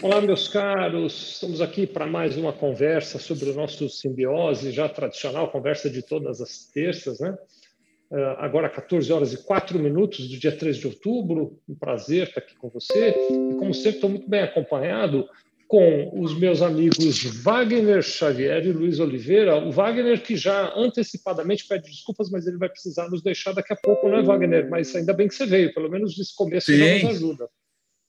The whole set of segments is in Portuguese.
Olá, meus caros. Estamos aqui para mais uma conversa sobre o nosso simbiose, já tradicional, conversa de todas as terças, né? Uh, agora 14 horas e 4 minutos do dia 3 de outubro. Um prazer estar aqui com você. E, como sempre, estou muito bem acompanhado com os meus amigos Wagner Xavier e Luiz Oliveira. O Wagner, que já antecipadamente pede desculpas, mas ele vai precisar nos deixar daqui a pouco, não é, Wagner? Mas ainda bem que você veio, pelo menos nesse começo Sim. já nos ajuda.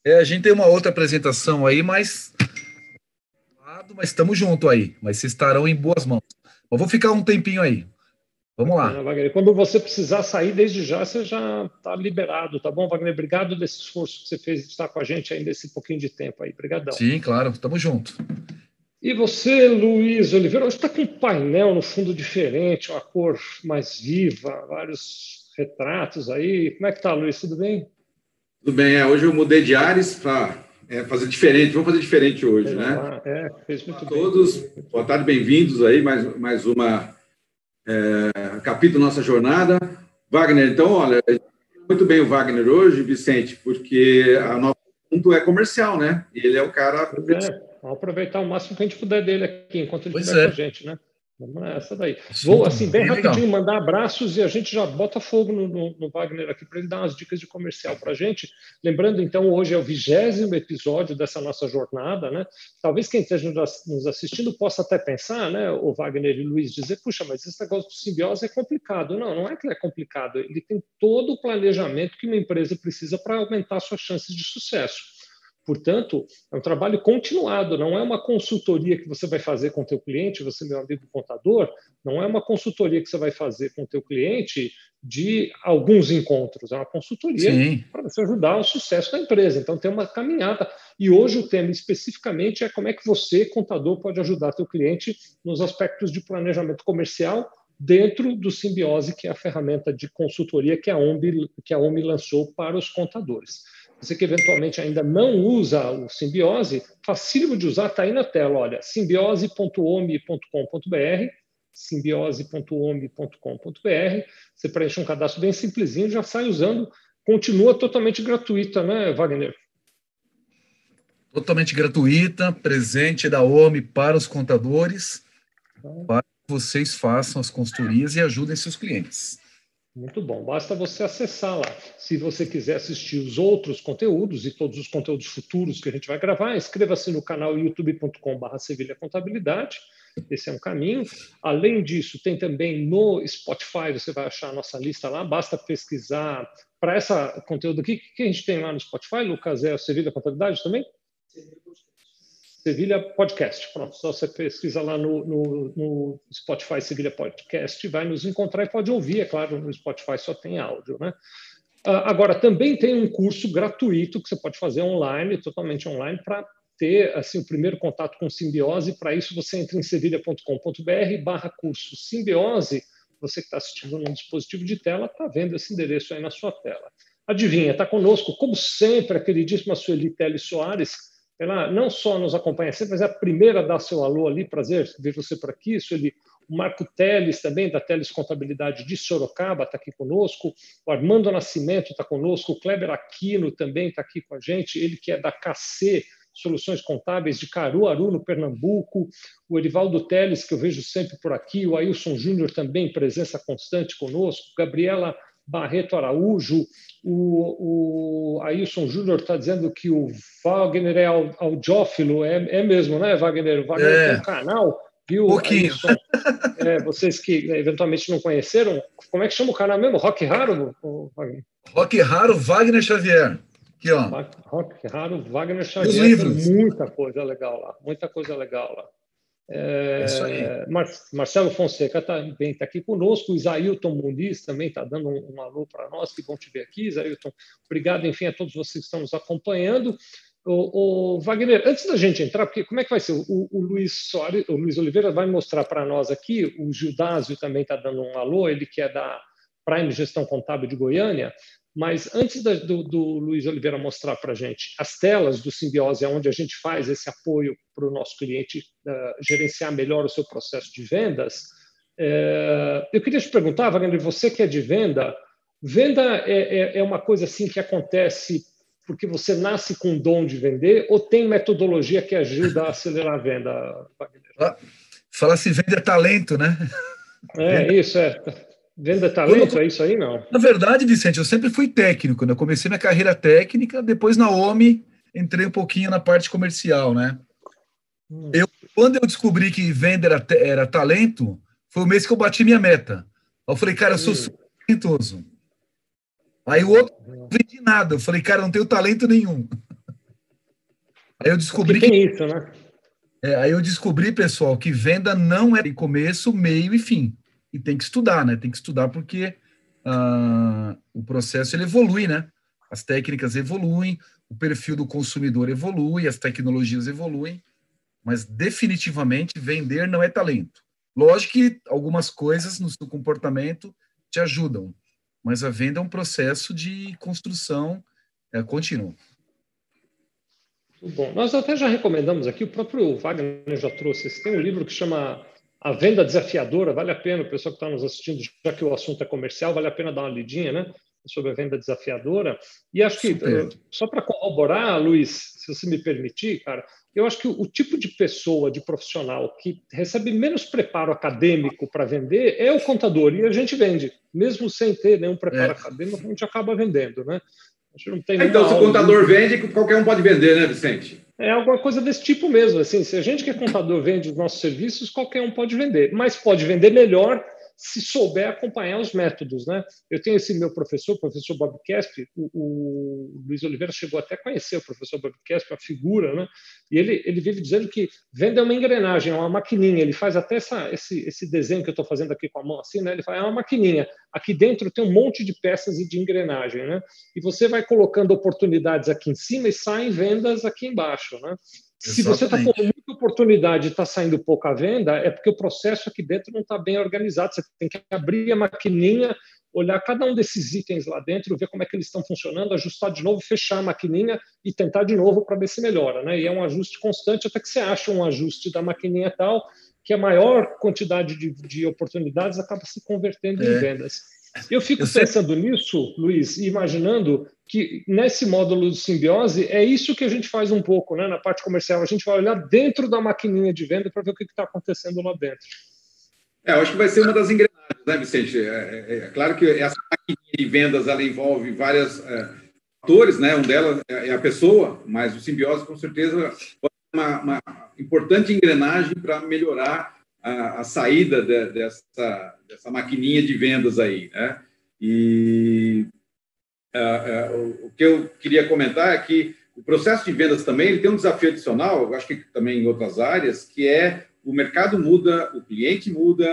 É, a gente tem uma outra apresentação aí, mas mas estamos junto aí. Mas vocês estarão em boas mãos. Eu vou ficar um tempinho aí. Vamos lá. Wagner, quando você precisar sair desde já, você já está liberado, tá bom, Wagner? Obrigado desse esforço que você fez de estar com a gente ainda esse pouquinho de tempo aí. Obrigadão. Sim, claro, estamos junto. E você, Luiz Oliveira, hoje está com um painel no fundo diferente, uma cor mais viva, vários retratos aí. Como é que tá, Luiz? Tudo bem? Tudo bem, é, hoje eu mudei de ares para é, fazer diferente, vamos fazer diferente hoje, né? É, fez muito bem. todos, boa tarde, bem-vindos aí, mais, mais uma é, capítulo da nossa jornada. Wagner, então, olha, muito bem o Wagner hoje, Vicente, porque a nosso assunto é comercial, né? E ele é o cara... É, vamos aproveitar o máximo que a gente puder dele aqui, enquanto ele estiver é. com a gente, né? Vamos nessa daí. Vou, assim, bem, rapidinho, mandar abraços e a gente já bota fogo no, no, no Wagner aqui para ele dar umas dicas de comercial para a gente. Lembrando, então, hoje é o vigésimo episódio dessa nossa jornada, né? Talvez quem esteja nos assistindo possa até pensar, né, o Wagner e o Luiz, dizer, puxa, mas esse negócio de simbiose é complicado. Não, não é que é complicado. Ele tem todo o planejamento que uma empresa precisa para aumentar suas chances de sucesso. Portanto, é um trabalho continuado, não é uma consultoria que você vai fazer com o teu cliente, você, meu amigo contador, não é uma consultoria que você vai fazer com o teu cliente de alguns encontros, é uma consultoria para você ajudar o sucesso da empresa. Então, tem uma caminhada. E hoje o tema especificamente é como é que você, contador, pode ajudar teu cliente nos aspectos de planejamento comercial dentro do Simbiose, que é a ferramenta de consultoria que a OMB, que a OMB lançou para os contadores. Você que eventualmente ainda não usa o Simbiose, facílimo de usar, está aí na tela. Olha, simbiose.ome.com.br, simbiose.ome.com.br. Você preenche um cadastro bem simplesinho, já sai usando. Continua totalmente gratuita, né, Wagner? Totalmente gratuita, presente da OMI para os contadores, então, para que vocês façam as consultorias e ajudem seus clientes. Muito bom. Basta você acessar lá. Se você quiser assistir os outros conteúdos e todos os conteúdos futuros que a gente vai gravar, inscreva-se no canal youtube.com.br Sevilha Contabilidade. Esse é um caminho. Além disso, tem também no Spotify, você vai achar a nossa lista lá. Basta pesquisar para esse conteúdo aqui. O que a gente tem lá no Spotify, Lucas? É a Sevilha Contabilidade também? Sevilha Sevilha Podcast. Pronto, só você pesquisa lá no, no, no, Spotify Sevilha Podcast, vai nos encontrar e pode ouvir, é claro, no Spotify só tem áudio, né? Ah, agora, também tem um curso gratuito que você pode fazer online, totalmente online, para ter assim, o primeiro contato com simbiose. Para isso, você entra em sevilha.com.br barra curso simbiose. Você que está assistindo num dispositivo de tela, está vendo esse endereço aí na sua tela. Adivinha, está conosco, como sempre, a queridíssima Sueli Teles Soares, ela não só nos acompanha sempre, mas é a primeira a dar seu alô ali, prazer ver você por aqui. Isso ele, o Marco Teles, também, da Teles Contabilidade de Sorocaba, está aqui conosco. O Armando Nascimento está conosco. O Kleber Aquino também está aqui com a gente. Ele que é da KC, Soluções Contábeis de Caruaru, no Pernambuco. O Erivaldo Teles, que eu vejo sempre por aqui. O Ailson Júnior também, presença constante conosco. Gabriela Barreto Araújo, o, o Ailson Júnior está dizendo que o Wagner é audiófilo, é, é mesmo, né, Wagner? O Wagner é. tem um canal, viu? Pouquinho. É, vocês que eventualmente não conheceram, como é que chama o canal mesmo? Rock Raro? Wagner? Rock Raro Wagner Xavier. Aqui, ó. Rock Raro Wagner Xavier. Os livros. Muita coisa legal lá, muita coisa legal lá. É, é Mar Marcelo Fonseca também está aqui conosco, o Isailton Muniz também está dando um, um alô para nós, que bom te ver aqui, Isailton. Obrigado, enfim, a todos vocês que estão nos acompanhando. O, o, Wagner, antes da gente entrar, porque como é que vai ser? O, o Luiz Soares, o Luiz Oliveira vai mostrar para nós aqui, o Gildásio também está dando um alô, ele que é da Prime Gestão Contábil de Goiânia, mas antes da, do, do, Luiz Oliveira mostrar para a gente as telas do Simbiose, onde a gente faz esse apoio para o nosso cliente uh, gerenciar melhor o seu processo de vendas, uh, eu queria te perguntar, Wagner, você que é de venda, venda é, é, é uma coisa assim que acontece porque você nasce com o dom de vender ou tem metodologia que ajuda a acelerar a venda, Wagner? Fala-se vender talento, né? É, isso, é. Venda talento, é isso aí, não? Na verdade, Vicente, eu sempre fui técnico, né? Eu comecei minha carreira técnica, depois na OMI entrei um pouquinho na parte comercial, né? Hum. Eu, quando eu descobri que venda era, era, talento, foi o mês que eu bati minha meta. Eu falei, cara, eu sou hum. talentoso. Aí o outro não vendi nada. Eu falei, cara, eu não tenho talento nenhum. Aí eu descobri que. Tem isso, né? É, aí eu descobri, pessoal, que venda não é em começo, meio e fim. E tem que estudar, né? Tem que estudar porque uh, o processo ele evolui, né? As técnicas evoluem, o perfil do consumidor evolui, as tecnologias evoluem, mas definitivamente vender não é talento. Lógico que algumas coisas no seu comportamento te ajudam, mas a venda é um processo de construção é, contínuo. Muito bom. Nós até já recomendamos aqui, o próprio Wagner já trouxe, tem um livro que chama A Venda Desafiadora, vale a pena, o pessoal que está nos assistindo, já que o assunto é comercial, vale a pena dar uma lidinha, né? Sobre a venda desafiadora. E acho que, Super. só para corroborar, Luiz, se você me permitir, cara, eu acho que o, o tipo de pessoa, de profissional que recebe menos preparo acadêmico para vender é o contador, e a gente vende, mesmo sem ter nenhum preparo é. acadêmico, a gente acaba vendendo, né? Então, se o contador de... vende, qualquer um pode vender, né, Vicente? É alguma coisa desse tipo mesmo. Assim, se a gente que é contador vende os nossos serviços, qualquer um pode vender, mas pode vender melhor se souber acompanhar os métodos. Né? Eu tenho esse meu professor, o professor Bob Kesp, o, o, Luiz Oliveira chegou até a conhecer o professor Bob Kesp, a figura, né? e ele, ele vive dizendo que venda é uma engrenagem, é uma maquininha, ele faz até essa, esse, esse desenho que eu estou fazendo aqui com a mão, assim, né? ele fala, é uma maquininha, aqui dentro tem um monte de peças e de engrenagem, né? e você vai colocando oportunidades aqui em cima e saem vendas aqui embaixo. Né? Se você está com muita oportunidade e está saindo pouca venda, é porque o processo aqui dentro não está bem organizado. Você tem que abrir a maquininha, olhar cada um desses itens lá dentro, ver como é que eles estão funcionando, ajustar de novo, fechar a maquininha e tentar de novo para ver se melhora. Né? E é um ajuste constante até que você acha um ajuste da maquininha tal que a maior quantidade de, de oportunidades acaba se convertendo é. em vendas. Eu fico eu pensando sei... nisso, Luiz, imaginando que nesse módulo de simbiose é isso que a gente faz um pouco, né? Na parte comercial, a gente vai olhar dentro da maquininha de venda para ver o que está acontecendo lá dentro. É, eu acho que vai ser uma das engrenagens, né, Vicente? É, é, é claro que essa maquininha de vendas ela envolve vários é, fatores, né? Um delas é, é a pessoa, mas o simbiose com certeza pode ser uma, uma importante engrenagem para melhorar a, a saída de, dessa, dessa maquininha de vendas aí, né? E uh, uh, o que eu queria comentar é que o processo de vendas também ele tem um desafio adicional, eu acho que também em outras áreas, que é o mercado muda, o cliente muda,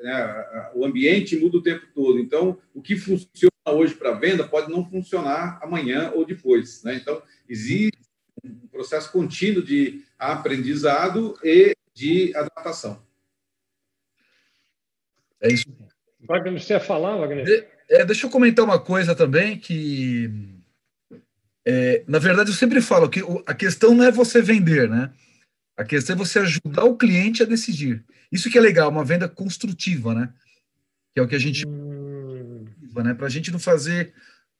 né, o ambiente muda o tempo todo. Então, o que funciona hoje para venda pode não funcionar amanhã ou depois. Né? Então, existe um processo contínuo de aprendizado e de adaptação. É isso. Wagner, você ia falar, Wagner? É, deixa eu comentar uma coisa também que, é, na verdade, eu sempre falo que a questão não é você vender, né? A questão é você ajudar o cliente a decidir. Isso que é legal, uma venda construtiva, né? Que é o que a gente, hum. né? Para a gente não fazer,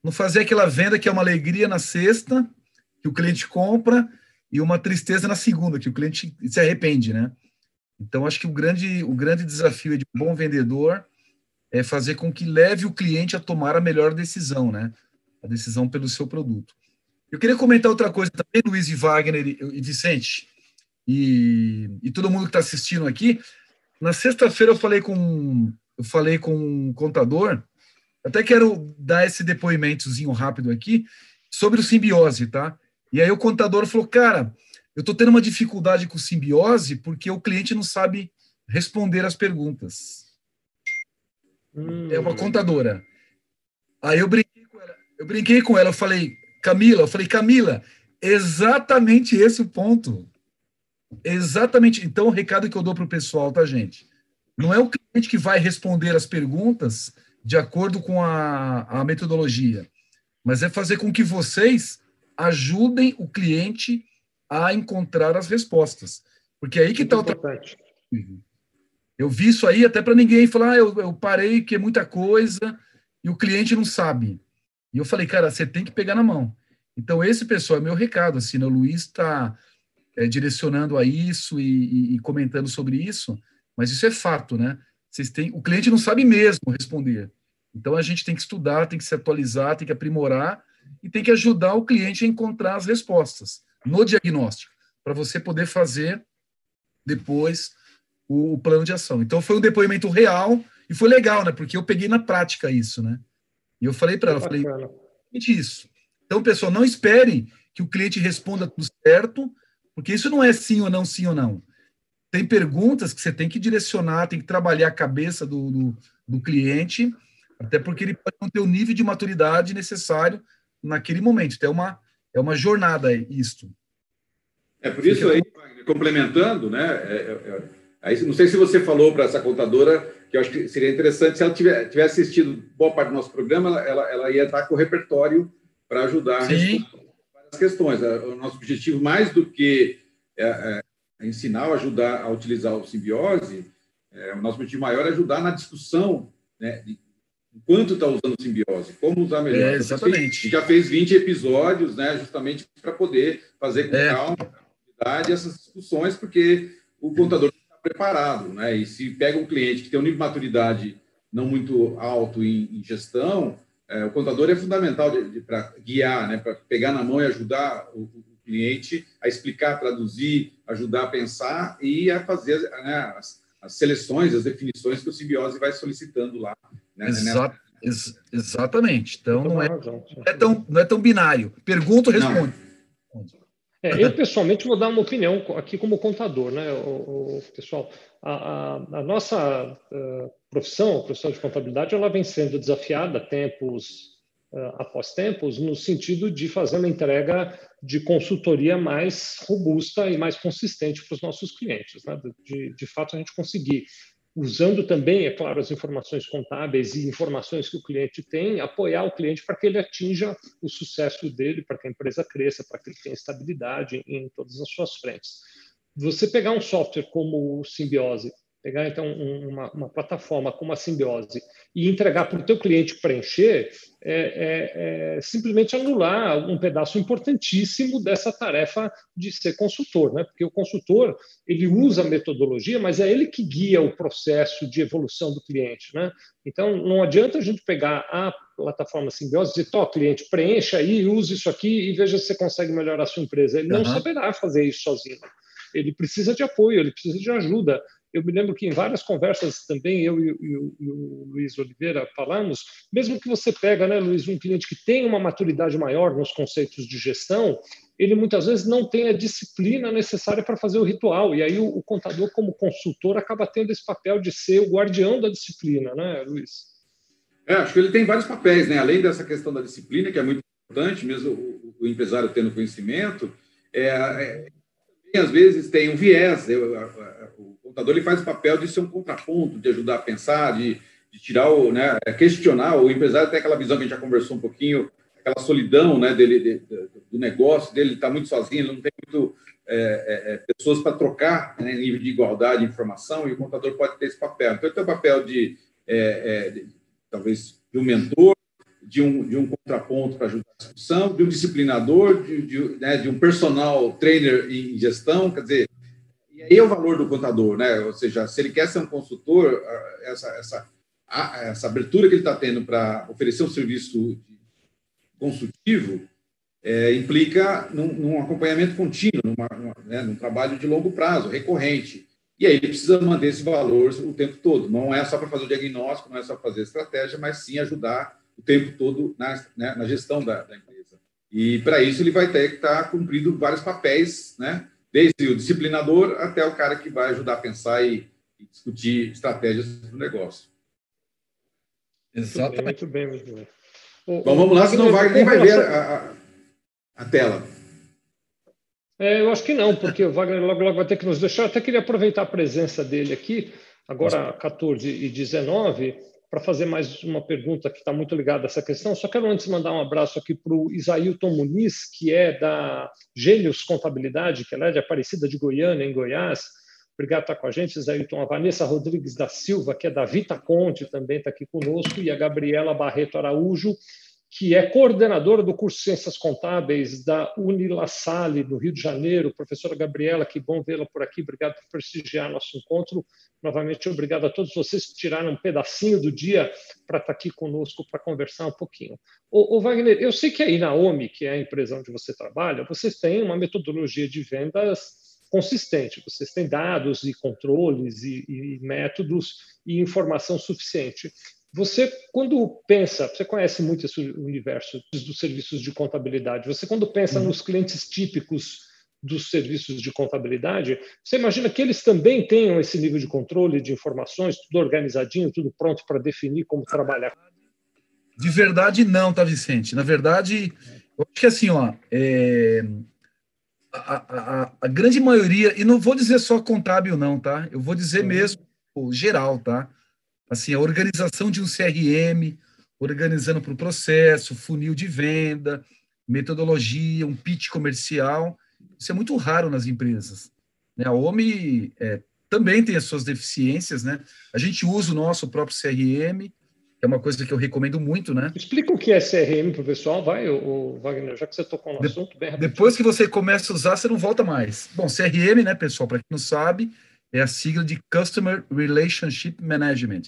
não fazer aquela venda que é uma alegria na sexta que o cliente compra e uma tristeza na segunda que o cliente se arrepende, né? Então, acho que o grande, o grande desafio de um bom vendedor é fazer com que leve o cliente a tomar a melhor decisão, né? A decisão pelo seu produto. Eu queria comentar outra coisa também, Luiz e Wagner e Vicente, e, e todo mundo que está assistindo aqui. Na sexta-feira eu falei com eu falei com um contador, até quero dar esse depoimentozinho rápido aqui sobre o simbiose, tá? E aí o contador falou, cara, eu estou tendo uma dificuldade com simbiose porque o cliente não sabe responder as perguntas. Hum. É uma contadora. Aí eu brinquei com ela, eu brinquei com ela, eu falei, Camila, eu falei, Camila, exatamente esse o ponto. Exatamente. Então, o recado que eu dou para o pessoal, tá, gente? Não é o cliente que vai responder as perguntas de acordo com a, a metodologia, mas é fazer com que vocês ajudem o cliente a encontrar as respostas. Porque é aí que está o trabalho. Uhum. Eu vi isso aí até para ninguém falar, ah, eu, eu parei que é muita coisa e o cliente não sabe. E eu falei, cara, você tem que pegar na mão. Então, esse pessoal é meu recado, assim, né? o Luiz está é, direcionando a isso e, e, e, comentando sobre isso, mas isso é fato, né? Vocês têm, o cliente não sabe mesmo responder. Então, a gente tem que estudar, tem que se atualizar, tem que aprimorar e tem que ajudar o cliente a encontrar as respostas no diagnóstico, para você poder fazer depois o, o plano de ação. Então, foi um depoimento real e foi legal, né? Porque eu peguei na prática isso, né? E eu falei para ela, falei, isso. Então, pessoal, não esperem que o cliente responda tudo certo, porque isso não é sim ou não, sim ou não. Tem perguntas que você tem que direcionar, tem que trabalhar a cabeça do, do, do cliente, até porque ele pode não ter o nível de maturidade necessário naquele momento. Então, é uma, é uma jornada isto. É por isso aí, complementando, né? É, é, é, aí, não sei se você falou para essa contadora que eu acho que seria interessante, se ela tiver, tivesse assistido boa parte do nosso programa, ela, ela ia estar com o repertório para ajudar Sim. as questões. O nosso objetivo, mais do que é, ensinar, ajudar a utilizar o simbiose, o nosso objetivo maior é ajudar na discussão né, de quanto está usando simbiose, como usar melhor. É, exatamente. A gente já fez 20 episódios, né, justamente para poder fazer com é. calma essas discussões, porque o contador preparado, né? E se pega um cliente que tem um nível de maturidade não muito alto em, em gestão, é, o contador é fundamental para guiar, né? Para pegar na mão e ajudar o, o, cliente a explicar, traduzir, ajudar a pensar e a fazer né, as, as, seleções, as definições que o simbiose vai solicitando lá. Né? Exa ex exatamente. Então não é, não é, tão, não é tão binário. Pergunta, responde. É, eu, pessoalmente, vou dar uma opinião aqui como contador, né, o, o pessoal. A, a, a nossa uh, profissão, a profissão de contabilidade, ela vem sendo desafiada tempos uh, após tempos, no sentido de fazer uma entrega de consultoria mais robusta e mais consistente para os nossos clientes. Né? De, de fato, a gente conseguir usando também, é claro, as informações contábeis e informações que o cliente tem, apoiar o cliente para que ele atinja o sucesso dele, para que a empresa cresça, para que ele tenha estabilidade em todas as suas frentes. Você pegar um software como o Simbiose, pegar então uma, uma plataforma como a Simbiose e entregar para o teu cliente preencher, é, é, é, simplesmente anular um pedaço importantíssimo dessa tarefa de ser consultor, né? Porque o consultor ele usa a metodologia, mas é ele que guia o processo de evolução do cliente, né? Então não adianta a gente pegar a plataforma Simbiose e dizer, tó, cliente, preencha aí, use isso aqui e veja se você consegue melhorar a sua empresa. Ele uhum. não saberá fazer isso sozinho. Ele precisa de apoio, ele precisa de ajuda eu me lembro que em várias conversas também eu e, e, o Luiz Oliveira falamos, mesmo que você pega, né, Luiz, um cliente que tem uma maturidade maior nos conceitos de gestão, ele muitas vezes não tem a disciplina necessária para fazer o ritual. E aí o, o, contador, como consultor, acaba tendo esse papel de ser o guardião da disciplina, né, Luiz? É, acho que ele tem vários papéis, né? Além dessa questão da disciplina, que é muito importante, mesmo o, o empresário tendo conhecimento, é, é, às vezes tem um viés. Eu, contador ele faz o papel de ser um contraponto, de ajudar a pensar, de, de tirar o, né, questionar. O empresário tem aquela visão que a gente já conversou um pouquinho, aquela solidão, né, dele, de, de, do negócio dele, está muito sozinho, ele não tem muito é, é, é, pessoas para trocar né, nível de igualdade de informação, e o contador pode ter esse papel. Então, ele tem o papel de, é, é, de talvez, de um mentor, de um, de um contraponto para ajudar a discussão, de um disciplinador, de, de, né, de um personal trainer em gestão, quer dizer, e aí é o valor do contador, né? Ou seja, se ele quer ser um consultor, essa, essa, essa abertura que ele está tendo para oferecer um serviço consultivo é, implica num, num, acompanhamento contínuo, numa, numa, né, num trabalho de longo prazo, recorrente. E aí ele precisa manter esse valor o tempo todo. Não é só para fazer o diagnóstico, não é só fazer estratégia, mas sim ajudar o tempo todo na, né, na gestão da, da, empresa. E para isso ele vai ter que estar tá cumprindo vários papéis, né? Desde o disciplinador até o cara que vai ajudar a pensar e, e discutir estratégias do negócio. Exatamente. Muito bem, muito bem. Bom, vamos lá, senão o Wagner nem vai ver a, a, a tela. É, eu acho que não, porque o Wagner logo, logo vai ter que nos deixar. Eu até queria aproveitar a presença dele aqui, agora 14 e 19, para fazer mais uma pergunta que está muito ligada a essa questão. Só quero antes mandar um abraço aqui para o Isailton Muniz, que é da Gênios Contabilidade, que é de Aparecida de Goiânia, em Goiás. Obrigado por estar com a gente, Isailton. A Vanessa Rodrigues da Silva, que é da Vita Conte, também está aqui conosco, e a Gabriela Barreto Araújo, que é coordenadora do curso Ciências Contábeis da Unila Salle, no Rio de Janeiro. Professora Gabriela, que bom vê-la por aqui. Obrigado por prestigiar nosso encontro. Novamente, obrigado a todos vocês que tiraram um pedacinho do dia para estar aqui conosco para conversar um pouquinho. Ô, ô, Wagner, eu sei que a Inaomi, que é a empresa onde você trabalha, vocês têm uma metodologia de vendas consistente. Vocês têm dados e controles e, e métodos e informação suficiente. Você, quando pensa, você conhece muito esse universo dos serviços de contabilidade, você, quando pensa uhum. nos clientes típicos dos serviços de contabilidade, você imagina que eles também tenham esse nível de controle de informações, tudo organizadinho, tudo pronto para definir como trabalhar? De verdade, não, tá, Vicente? Na verdade, eu acho que assim, ó, é, a, a, a, grande maioria, e não vou dizer só contábil, não, tá? Eu vou dizer uhum. mesmo geral, tá? Assim, a organização de um CRM, organizando para o processo, funil de venda, metodologia, um pitch comercial. Isso é muito raro nas empresas. Né? A OMI é, também tem as suas deficiências, né? A gente usa o nosso próprio CRM, que é uma coisa que eu recomendo muito, né? Explica o que é CRM para o pessoal, vai, o Wagner, já que você tocou no de, assunto, bem rapidinho. Depois que você começa a usar, você não volta mais. Bom, CRM, né, pessoal, para quem não sabe, é a sigla de Customer Relationship Management,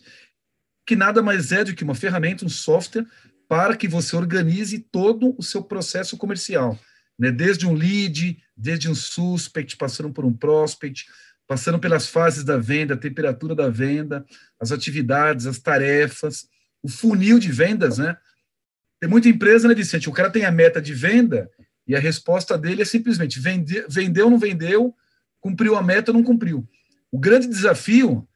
que nada mais é do que uma ferramenta, um software para que você organize todo o seu processo comercial, né? Desde um lead, desde um suspect, passando por um prospect, passando pelas fases da venda, a temperatura da venda, as atividades, as tarefas, o funil de vendas, né? Tem muita empresa, né, Vicente? O cara tem a meta de venda e a resposta dele é simplesmente vende, vendeu, não vendeu, cumpriu a meta, não cumpriu. O grande desafio,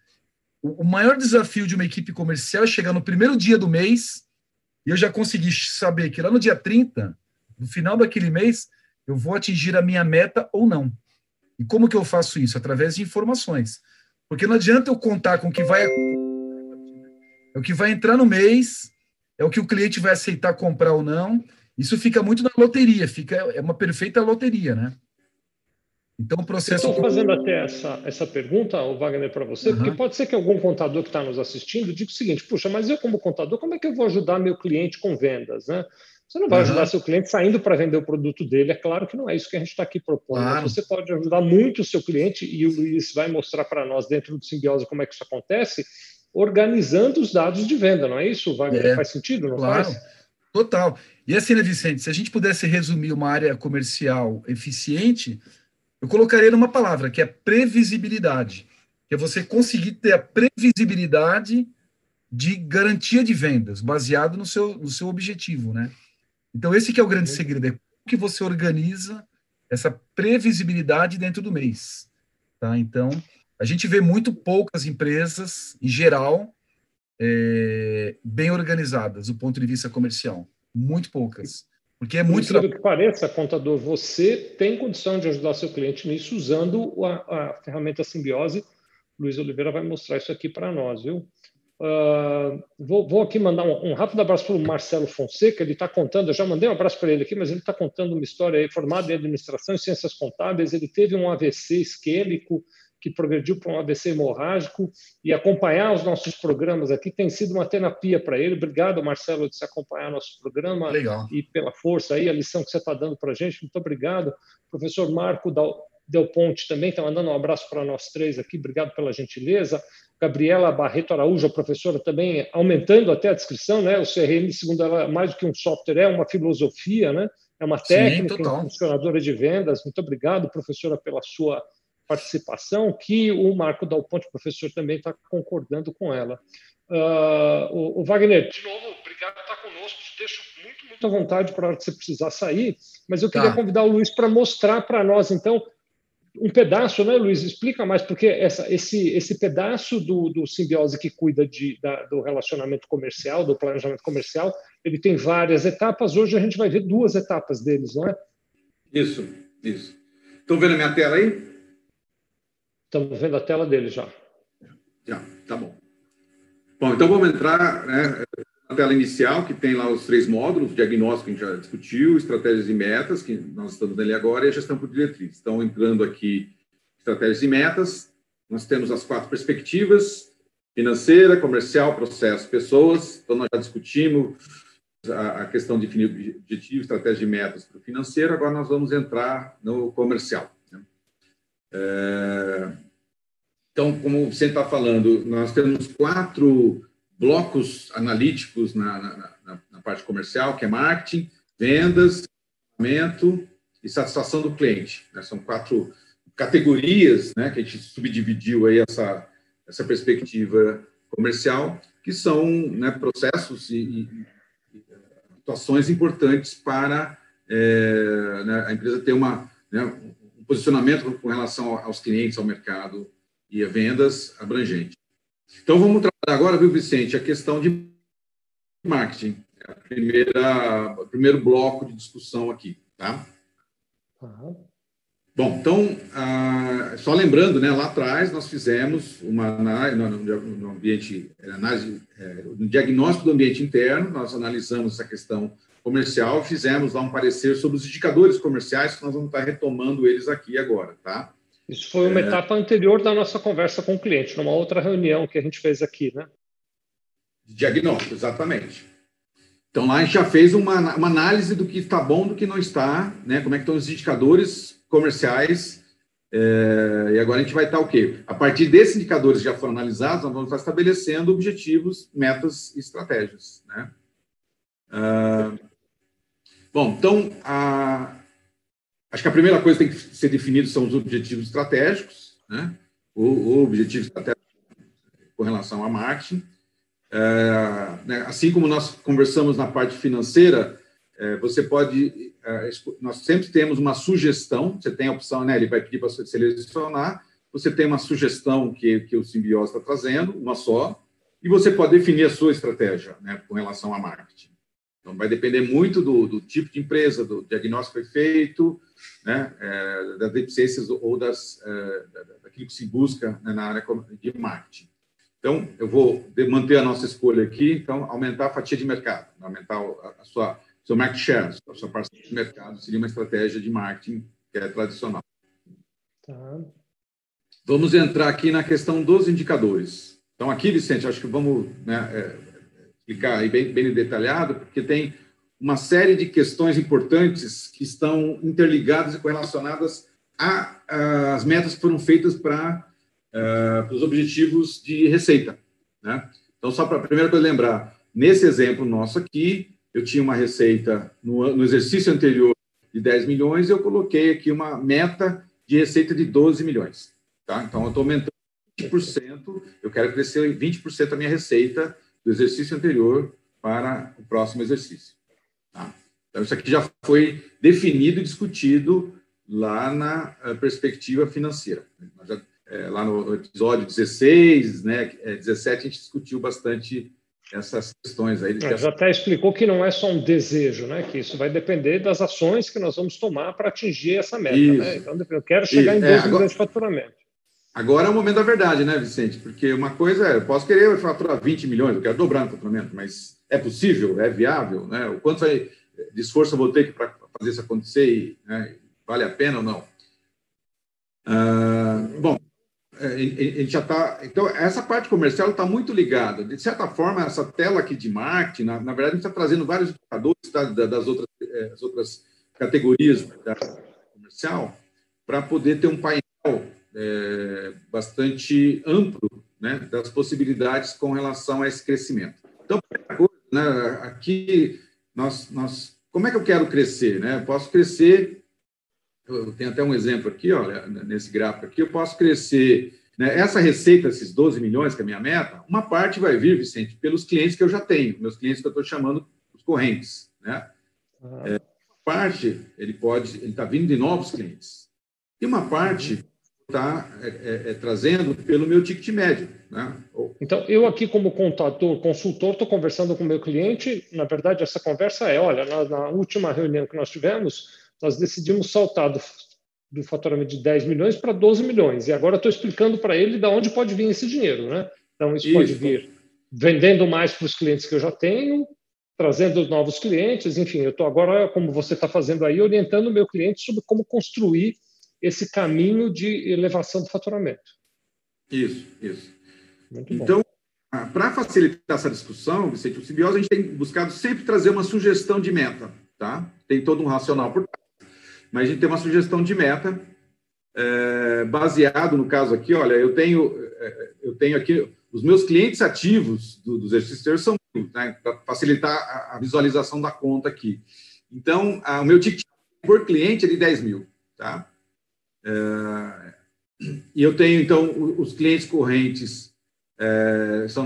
o maior desafio de uma equipe comercial é chegar no primeiro dia do mês e eu já consegui saber que lá no dia 30, no final daquele mês, eu vou atingir a minha meta ou não. E como que eu faço isso? Através de informações. Porque não adianta eu contar com o que vai é o que vai entrar no mês, é o que o cliente vai aceitar comprar ou não. Isso fica muito na loteria, fica é uma perfeita loteria, né? Então o processo. Estou fazendo até essa, essa pergunta, Wagner, para você, uhum. porque pode ser que algum contador que está nos assistindo diga o seguinte: puxa, mas eu, como contador, como é que eu vou ajudar meu cliente com vendas? Né? Você não vai uhum. ajudar seu cliente saindo para vender o produto dele. É claro que não é isso que a gente está aqui propondo. Claro. Você pode ajudar muito o seu cliente, e o Luiz vai mostrar para nós dentro do simbiose como é que isso acontece, organizando os dados de venda, não é isso, Wagner? É, faz sentido, não claro. faz? Total. E assim, né, Vicente, se a gente pudesse resumir uma área comercial eficiente, eu colocaria numa palavra, que é previsibilidade. Que é você conseguir ter a previsibilidade de garantia de vendas, baseado no seu, no seu objetivo, né? Então, esse que é o grande segredo, é como que você organiza essa previsibilidade dentro do mês, tá? Então, a gente vê muito poucas empresas, em geral, é, bem organizadas do ponto de vista comercial. Muito poucas. Porque é muito. Por que pareça, contador, você tem condição de ajudar seu cliente nisso usando a, a ferramenta Simbiose. Luiz Oliveira vai mostrar isso aqui para nós, viu? Uh, vou, vou, aqui mandar um, um rápido abraço para o Marcelo Fonseca. Ele está contando, eu já mandei um abraço para ele aqui, mas ele está contando uma história aí, formado em administração e ciências contábeis. Ele teve um AVC isquêmico que progrediu para um AVC hemorrágico e acompanhar os nossos programas aqui tem sido uma terapia para ele. Obrigado, Marcelo, de se acompanhar nosso programa Legal. e pela força aí, a lição que você está dando para a gente. Muito obrigado. Professor Marco Del Ponte também está mandando um abraço para nós três aqui. Obrigado pela gentileza. Gabriela Barreto Araújo, a professora, também aumentando até a descrição, né? O CRM, segundo ela, mais do que um software, é uma filosofia, né? É uma técnica, Sim, uma funcionadora de vendas. Muito obrigado, professora, pela sua participação, que o Marco Dal Ponte, professor, também está concordando com ela. Uh, o, o, Wagner, de novo, obrigado por estar conosco. Te deixo muito, muito à vontade para a hora que você precisar sair, mas eu queria tá. convidar o Luiz para mostrar para nós, então, um pedaço, né, Luiz? Explica mais, porque essa, esse, esse pedaço do, do simbiose que cuida de, da, do relacionamento comercial, do planejamento comercial, ele tem várias etapas. Hoje a gente vai ver duas etapas deles, não é? Isso, isso. Estão vendo a minha tela aí? Estamos vendo a tela dele já. Já, tá bom. Bom, então vamos entrar né, na tela inicial, que tem lá os três módulos, diagnóstico que a gente já discutiu, estratégias e metas, que nós estamos nele agora, e a gestão por diretriz. Então, entrando aqui, estratégias e metas, nós temos as quatro perspectivas, financeira, comercial, processo, pessoas. Então, nós já discutimos a, questão de definir objetivo, estratégia e metas para o financeiro, agora nós vamos entrar no comercial. É, então, como você está falando, nós temos quatro blocos analíticos na, na, na, parte comercial, que é marketing, vendas, pagamento e satisfação do cliente. Né? São quatro categorias né, que a gente subdividiu aí essa, essa perspectiva comercial, que são né, processos e, e, situações importantes para é, né, a empresa ter uma, né, um posicionamento com relação aos clientes, ao mercado e a vendas abrangente. Então, vamos tratar agora, viu, Vicente, a questão de marketing, a primeira, o primeiro bloco de discussão aqui, tá? Uhum. Bom, então, ah, só lembrando, né, lá atrás nós fizemos uma análise no, ambiente, é, análise, é, no diagnóstico do ambiente interno, nós analisamos essa questão comercial, fizemos lá um parecer sobre os indicadores comerciais, que nós vamos estar retomando eles aqui agora, tá? Isso foi uma é... etapa anterior da nossa conversa com o cliente, numa outra reunião que a gente fez aqui, né? Diagnóstico, exatamente. Então lá a gente já fez uma, uma análise do que está bom, do que não está, né? Como é que estão os indicadores comerciais. É, e agora a gente vai estar o quê? A partir desses indicadores que já foram analisados, nós vamos estar estabelecendo objetivos, metas e estratégias. Né? Ah, bom, então, a, acho que a primeira coisa que tem que ser definida são os objetivos estratégicos, né? o, o objetivo estratégico com relação a marketing. É, né? Assim como nós conversamos na parte financeira, é, você pode, é, nós sempre temos uma sugestão, você tem a opção, né, ele vai pedir para você selecionar, você tem uma sugestão que, que o Simbiose está trazendo, uma só, e você pode definir a sua estratégia né, com relação a marketing. Então, vai depender muito do, do tipo de empresa, do diagnóstico que foi feito, né, é, das deficiências ou das, é, daquilo que se busca né, na área de marketing. Então, eu vou manter a nossa escolha aqui, então, aumentar a fatia de mercado, aumentar a, a sua seu market share, a sua parcela de mercado, seria uma estratégia de marketing que é tradicional. Tá. Vamos entrar aqui na questão dos indicadores. Então, aqui, Vicente, acho que vamos né, é, explicar aí bem, bem detalhado, porque tem uma série de questões importantes que estão interligadas e correlacionadas às metas que foram feitas para uh, os objetivos de receita. Né? Então, só para a primeira coisa lembrar, nesse exemplo nosso aqui, eu tinha uma receita no, no exercício anterior de 10 milhões, eu coloquei aqui uma meta de receita de 12 milhões. Tá? Então, eu estou aumentando 20%, eu quero crescer 20% a minha receita do exercício anterior para o próximo exercício. Tá? Então, isso aqui já foi definido e discutido lá na eh, perspectiva financeira. Já, é, lá no episódio 16, né, 17, a gente discutiu bastante essas questões aí. É, já até explicou que não é só um desejo, né? Que isso vai depender das ações que nós vamos tomar para atingir essa meta. Né? Então, eu quero chegar isso. em 2 é, milhões de faturamento. Agora é o momento da verdade, né, Vicente? Porque uma coisa é, eu posso querer faturar 20 milhões, eu quero dobrar o faturamento, mas é possível? É viável? Né? O quanto de esforço eu vou ter para fazer isso acontecer e né, vale a pena ou não? Ah, bom, é, a gente já está. Então, essa parte comercial está muito ligada. De certa forma, essa tela aqui de marketing, na, na verdade, a gente está trazendo vários indicadores das outras, é, as outras categorias da comercial para poder ter um painel é, bastante amplo né, das possibilidades com relação a esse crescimento. Então, coisa, né, aqui, nós, nós, como é que eu quero crescer? Né? Eu posso crescer eu tenho até um exemplo aqui, olha, nesse gráfico aqui, eu posso crescer. Né, essa receita, esses 12 milhões, que é a minha meta, uma parte vai vir, Vicente, pelos clientes que eu já tenho, meus clientes que eu estou chamando os correntes. Né? Ah. É, parte, ele pode, ele está vindo de novos clientes. E uma parte está é, é, é, trazendo pelo meu ticket médio. Né? Então, eu aqui como contador, consultor, estou conversando com o meu cliente, na verdade, essa conversa é, olha, na, na última reunião que nós tivemos, nós decidimos saltar do, do faturamento de 10 milhões para 12 milhões. E agora estou explicando para ele de onde pode vir esse dinheiro. Né? Então, isso, isso. pode vir vendendo mais para os clientes que eu já tenho, trazendo novos clientes, enfim, eu estou agora, como você está fazendo aí, orientando o meu cliente sobre como construir esse caminho de elevação do faturamento. Isso, isso. Muito então, para facilitar essa discussão, Vicente, o Simbiose, a gente tem buscado sempre trazer uma sugestão de meta, tá? Tem todo um racional por trás. Mas a gente tem uma sugestão de meta, é, baseado no caso aqui, olha, eu tenho, é, eu tenho aqui, os meus clientes ativos do, dos exercícios são né, para facilitar a, a, visualização da conta aqui. Então, a, o meu ticket por cliente é de 10 mil, tá? É, e eu tenho, então, os clientes correntes é, são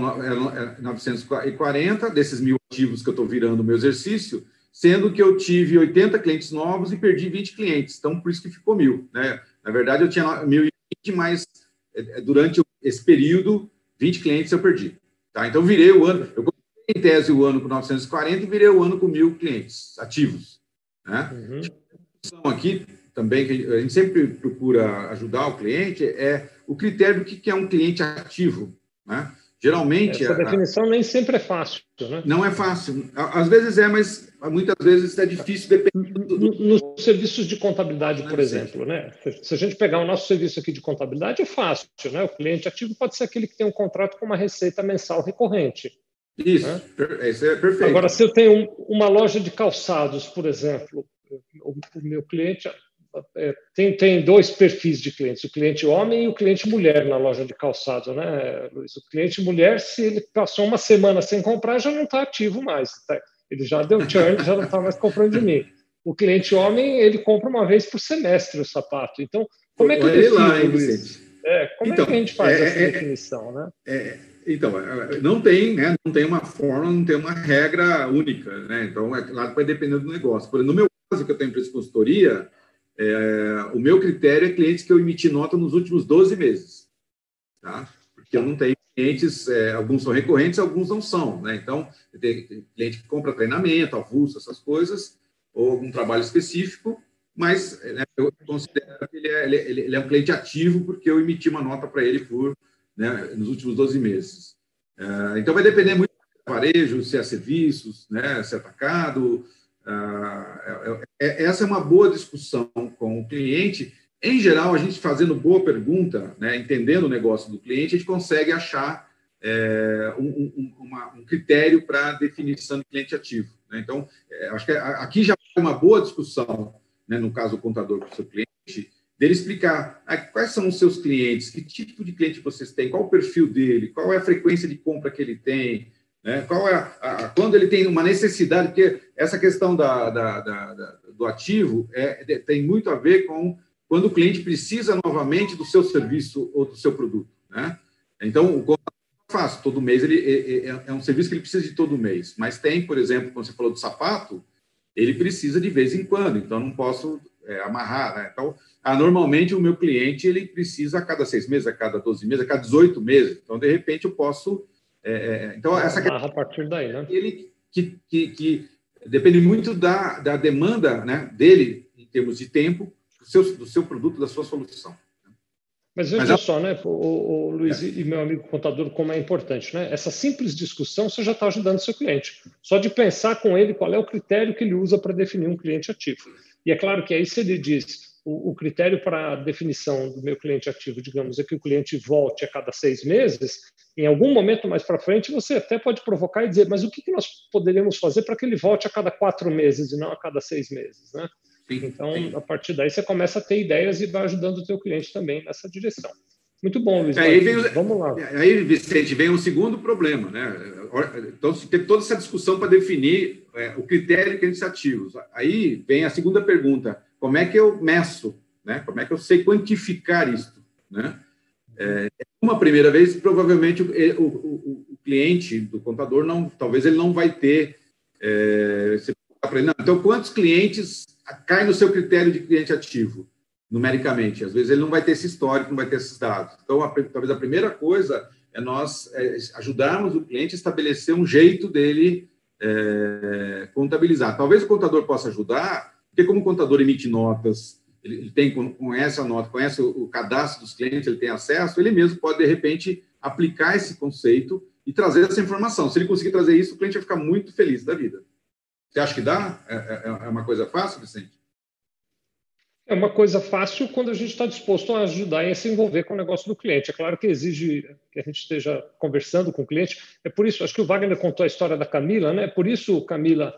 940 é, desses mil ativos que eu estou virando o meu exercício, sendo que eu tive 80 clientes novos e perdi 20 clientes. Então, por isso que ficou mil. Né? Na verdade, eu tinha 1.020, mas é, durante esse período, 20 clientes eu perdi. Tá? Então, virei o ano, eu comecei em tese o ano com 940 e virei o ano com mil clientes ativos. Né? Uhum. Aqui, também, que a gente sempre procura ajudar o cliente, é o critério do que é um cliente ativo. Né? Geralmente. Essa definição a, nem sempre é fácil. Né? Não é fácil. Às vezes é, mas muitas vezes é difícil dependendo. Do... Nos serviços de contabilidade, por exemplo, né? se a gente pegar o nosso serviço aqui de contabilidade, é fácil. Né? O cliente ativo pode ser aquele que tem um contrato com uma receita mensal recorrente. Isso, né? isso é perfeito. Agora, se eu tenho uma loja de calçados, por exemplo, o meu cliente é, tem, tem dois perfis de clientes, o cliente homem e o cliente mulher na loja de calçado, né, Luiz? O cliente mulher, se ele passou uma semana sem comprar, já não está ativo mais. Tá? Ele já deu churn, já não está mais comprando de mim. O cliente homem, ele compra uma vez por semestre o sapato. Então, como é que define, lá, Luiz? É, como então, é que a gente faz é, essa é, definição, né? É, então, não tem, né, não tem uma forma, não tem uma regra única, né? Então, é claro que vai depender do negócio. Por exemplo, no meu caso, que eu tenho empresa de consultoria, é, o meu critério é clientes que eu emiti nota nos últimos 12 meses. Tá? Porque eu não tenho clientes, é, alguns são recorrentes, alguns não são. Né? Então, tem cliente que compra treinamento, avulso, essas coisas, ou algum trabalho específico, mas né, eu considero que ele é, ele, ele é, um cliente ativo porque eu emiti uma nota para ele por, né, nos últimos 12 meses. É, então, vai depender muito do varejo, se é serviços, né, se é atacado, é, é, essa é uma boa discussão com o cliente. Em geral, a gente fazendo boa pergunta, né, entendendo o negócio do cliente, a gente consegue achar é, um, um, uma, um, critério para definição de cliente ativo. Né? Então, é, acho que aqui já é uma boa discussão, né, no caso do contador com o seu cliente, dele explicar ah, quais são os seus clientes, que tipo de cliente vocês têm, qual o perfil dele, qual é a frequência de compra que ele tem, né? Qual é a, a, quando ele tem uma necessidade, porque essa questão da, da, da, do ativo é, tem muito a ver com quando o cliente precisa novamente do seu serviço ou do seu produto. Né? Então, o fácil, todo mês ele é, é, é, um serviço que ele precisa de todo mês. Mas tem, por exemplo, quando você falou do sapato, ele precisa de vez em quando, então não posso é, amarrar. Né? Então, ah, normalmente o meu cliente ele precisa a cada seis meses, a cada 12 meses, a cada 18 meses. Então, de repente, eu posso é, é, então, essa questão, a partir daí, né? Ele que, que, que depende muito da, da demanda né, dele, em termos de tempo, do seu, do seu produto, da sua solução. Mas veja Mas, só, né, o, o Luiz é. e meu amigo contador, como é importante, né? Essa simples discussão você já está ajudando o seu cliente. Só de pensar com ele qual é o critério que ele usa para definir um cliente ativo. E é claro que aí se ele diz o, o critério para a definição do meu cliente ativo, digamos, é que o cliente volte a cada seis meses, em algum momento mais para frente, você até pode provocar e dizer, mas o que, que nós poderíamos fazer para que ele volte a cada quatro meses e não a cada seis meses, né? Sim, então, sim. a partir daí, você começa a ter ideias e vai ajudando o teu cliente também nessa direção. Muito bom, Luiz. Aí vem, Vamos lá. Aí, Vicente, vem um segundo problema, né? Então, tem toda essa discussão para definir é, o critério de clientes ativos. Aí vem a segunda pergunta: como é que eu meço? Né? Como é que eu sei quantificar isso? Né? É, uma primeira vez, provavelmente o, o, o, cliente do contador não, talvez ele não vai ter. É, então, quantos clientes caem no seu critério de cliente ativo, numericamente? Às vezes ele não vai ter esse histórico, não vai ter esses dados. Então, a, talvez a primeira coisa é nós é, ajudarmos o cliente a estabelecer um jeito dele é, contabilizar. Talvez o contador possa ajudar, porque como o contador emite notas, ele, tem, conhece a nota, conhece o, cadastro dos clientes, ele tem acesso, ele mesmo pode, de repente, aplicar esse conceito e trazer essa informação. Se ele conseguir trazer isso, o cliente vai ficar muito feliz da vida. Você acha que dá? É, é, é uma coisa fácil, Vicente? É uma coisa fácil quando a gente está disposto a ajudar e a se envolver com o negócio do cliente. É claro que exige que a gente esteja conversando com o cliente. É por isso, acho que o Wagner contou a história da Camila, né? É por isso, Camila,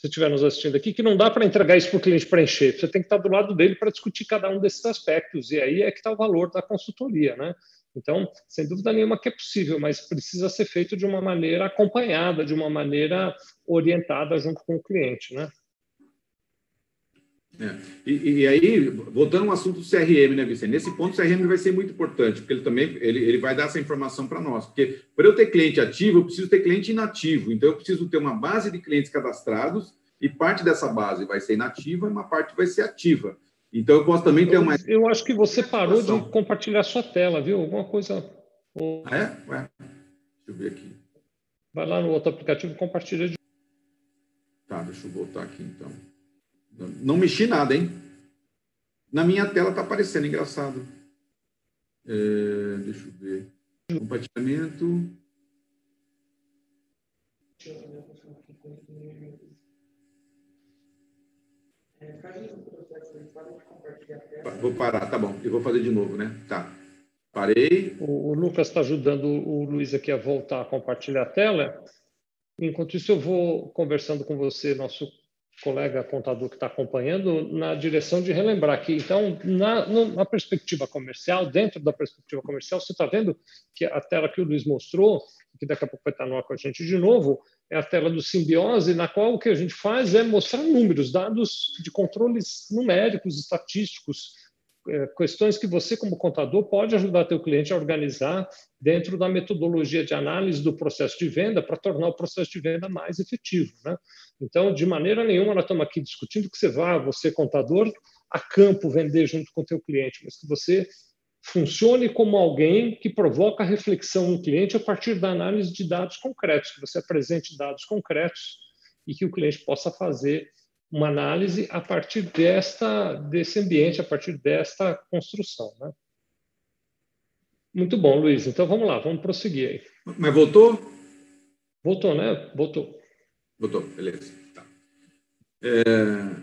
se estiver nos assistindo aqui, que não dá para entregar isso para o cliente preencher. Você tem que estar do lado dele para discutir cada um desses aspectos. E aí é que está o valor da consultoria, né? Então, sem dúvida nenhuma que é possível, mas precisa ser feito de uma maneira acompanhada, de uma maneira orientada junto com o cliente, né? É. E, e, aí, voltando ao assunto do CRM, né, Vicente? Nesse ponto, o CRM vai ser muito importante, porque ele também ele, ele vai dar essa informação para nós. Porque para eu ter cliente ativo, eu preciso ter cliente inativo. Então, eu preciso ter uma base de clientes cadastrados e parte dessa base vai ser inativa e uma parte vai ser ativa. Então, eu posso também ter uma. Eu acho que você parou de compartilhar sua tela, viu? Alguma coisa. Ah, é? Ué. Deixa eu ver aqui. Vai lá no outro aplicativo e compartilha de. Tá, deixa eu voltar aqui então. Não mexi nada, hein? Na minha tela está aparecendo, engraçado. É, deixa eu ver. Compartilhamento. Vou parar, tá bom. Eu vou fazer de novo, né? Tá. Parei. O, o Lucas está ajudando o Luiz aqui a voltar a compartilhar a tela. Enquanto isso, eu vou conversando com você, nosso colega contador que está acompanhando, na direção de relembrar que, então, na, na, perspectiva comercial, dentro da perspectiva comercial, você está vendo que a tela que o Luiz mostrou, que daqui a pouco vai estar no ar com a gente de novo, é a tela do simbiose, na qual o que a gente faz é mostrar números, dados de controles numéricos, estatísticos, questões que você, como contador, pode ajudar teu cliente a organizar dentro da metodologia de análise do processo de venda para tornar o processo de venda mais efetivo. Né? Então, de maneira nenhuma, nós estamos aqui discutindo que você vá, você, contador, a campo vender junto com o teu cliente, mas que você funcione como alguém que provoca reflexão no cliente a partir da análise de dados concretos, que você apresente dados concretos e que o cliente possa fazer uma análise a partir desta desse ambiente, a partir desta construção, né? Muito bom, Luiz. Então vamos lá, vamos prosseguir aí. Mas voltou? Voltou, né? Voltou. Voltou, beleza. Tá. É,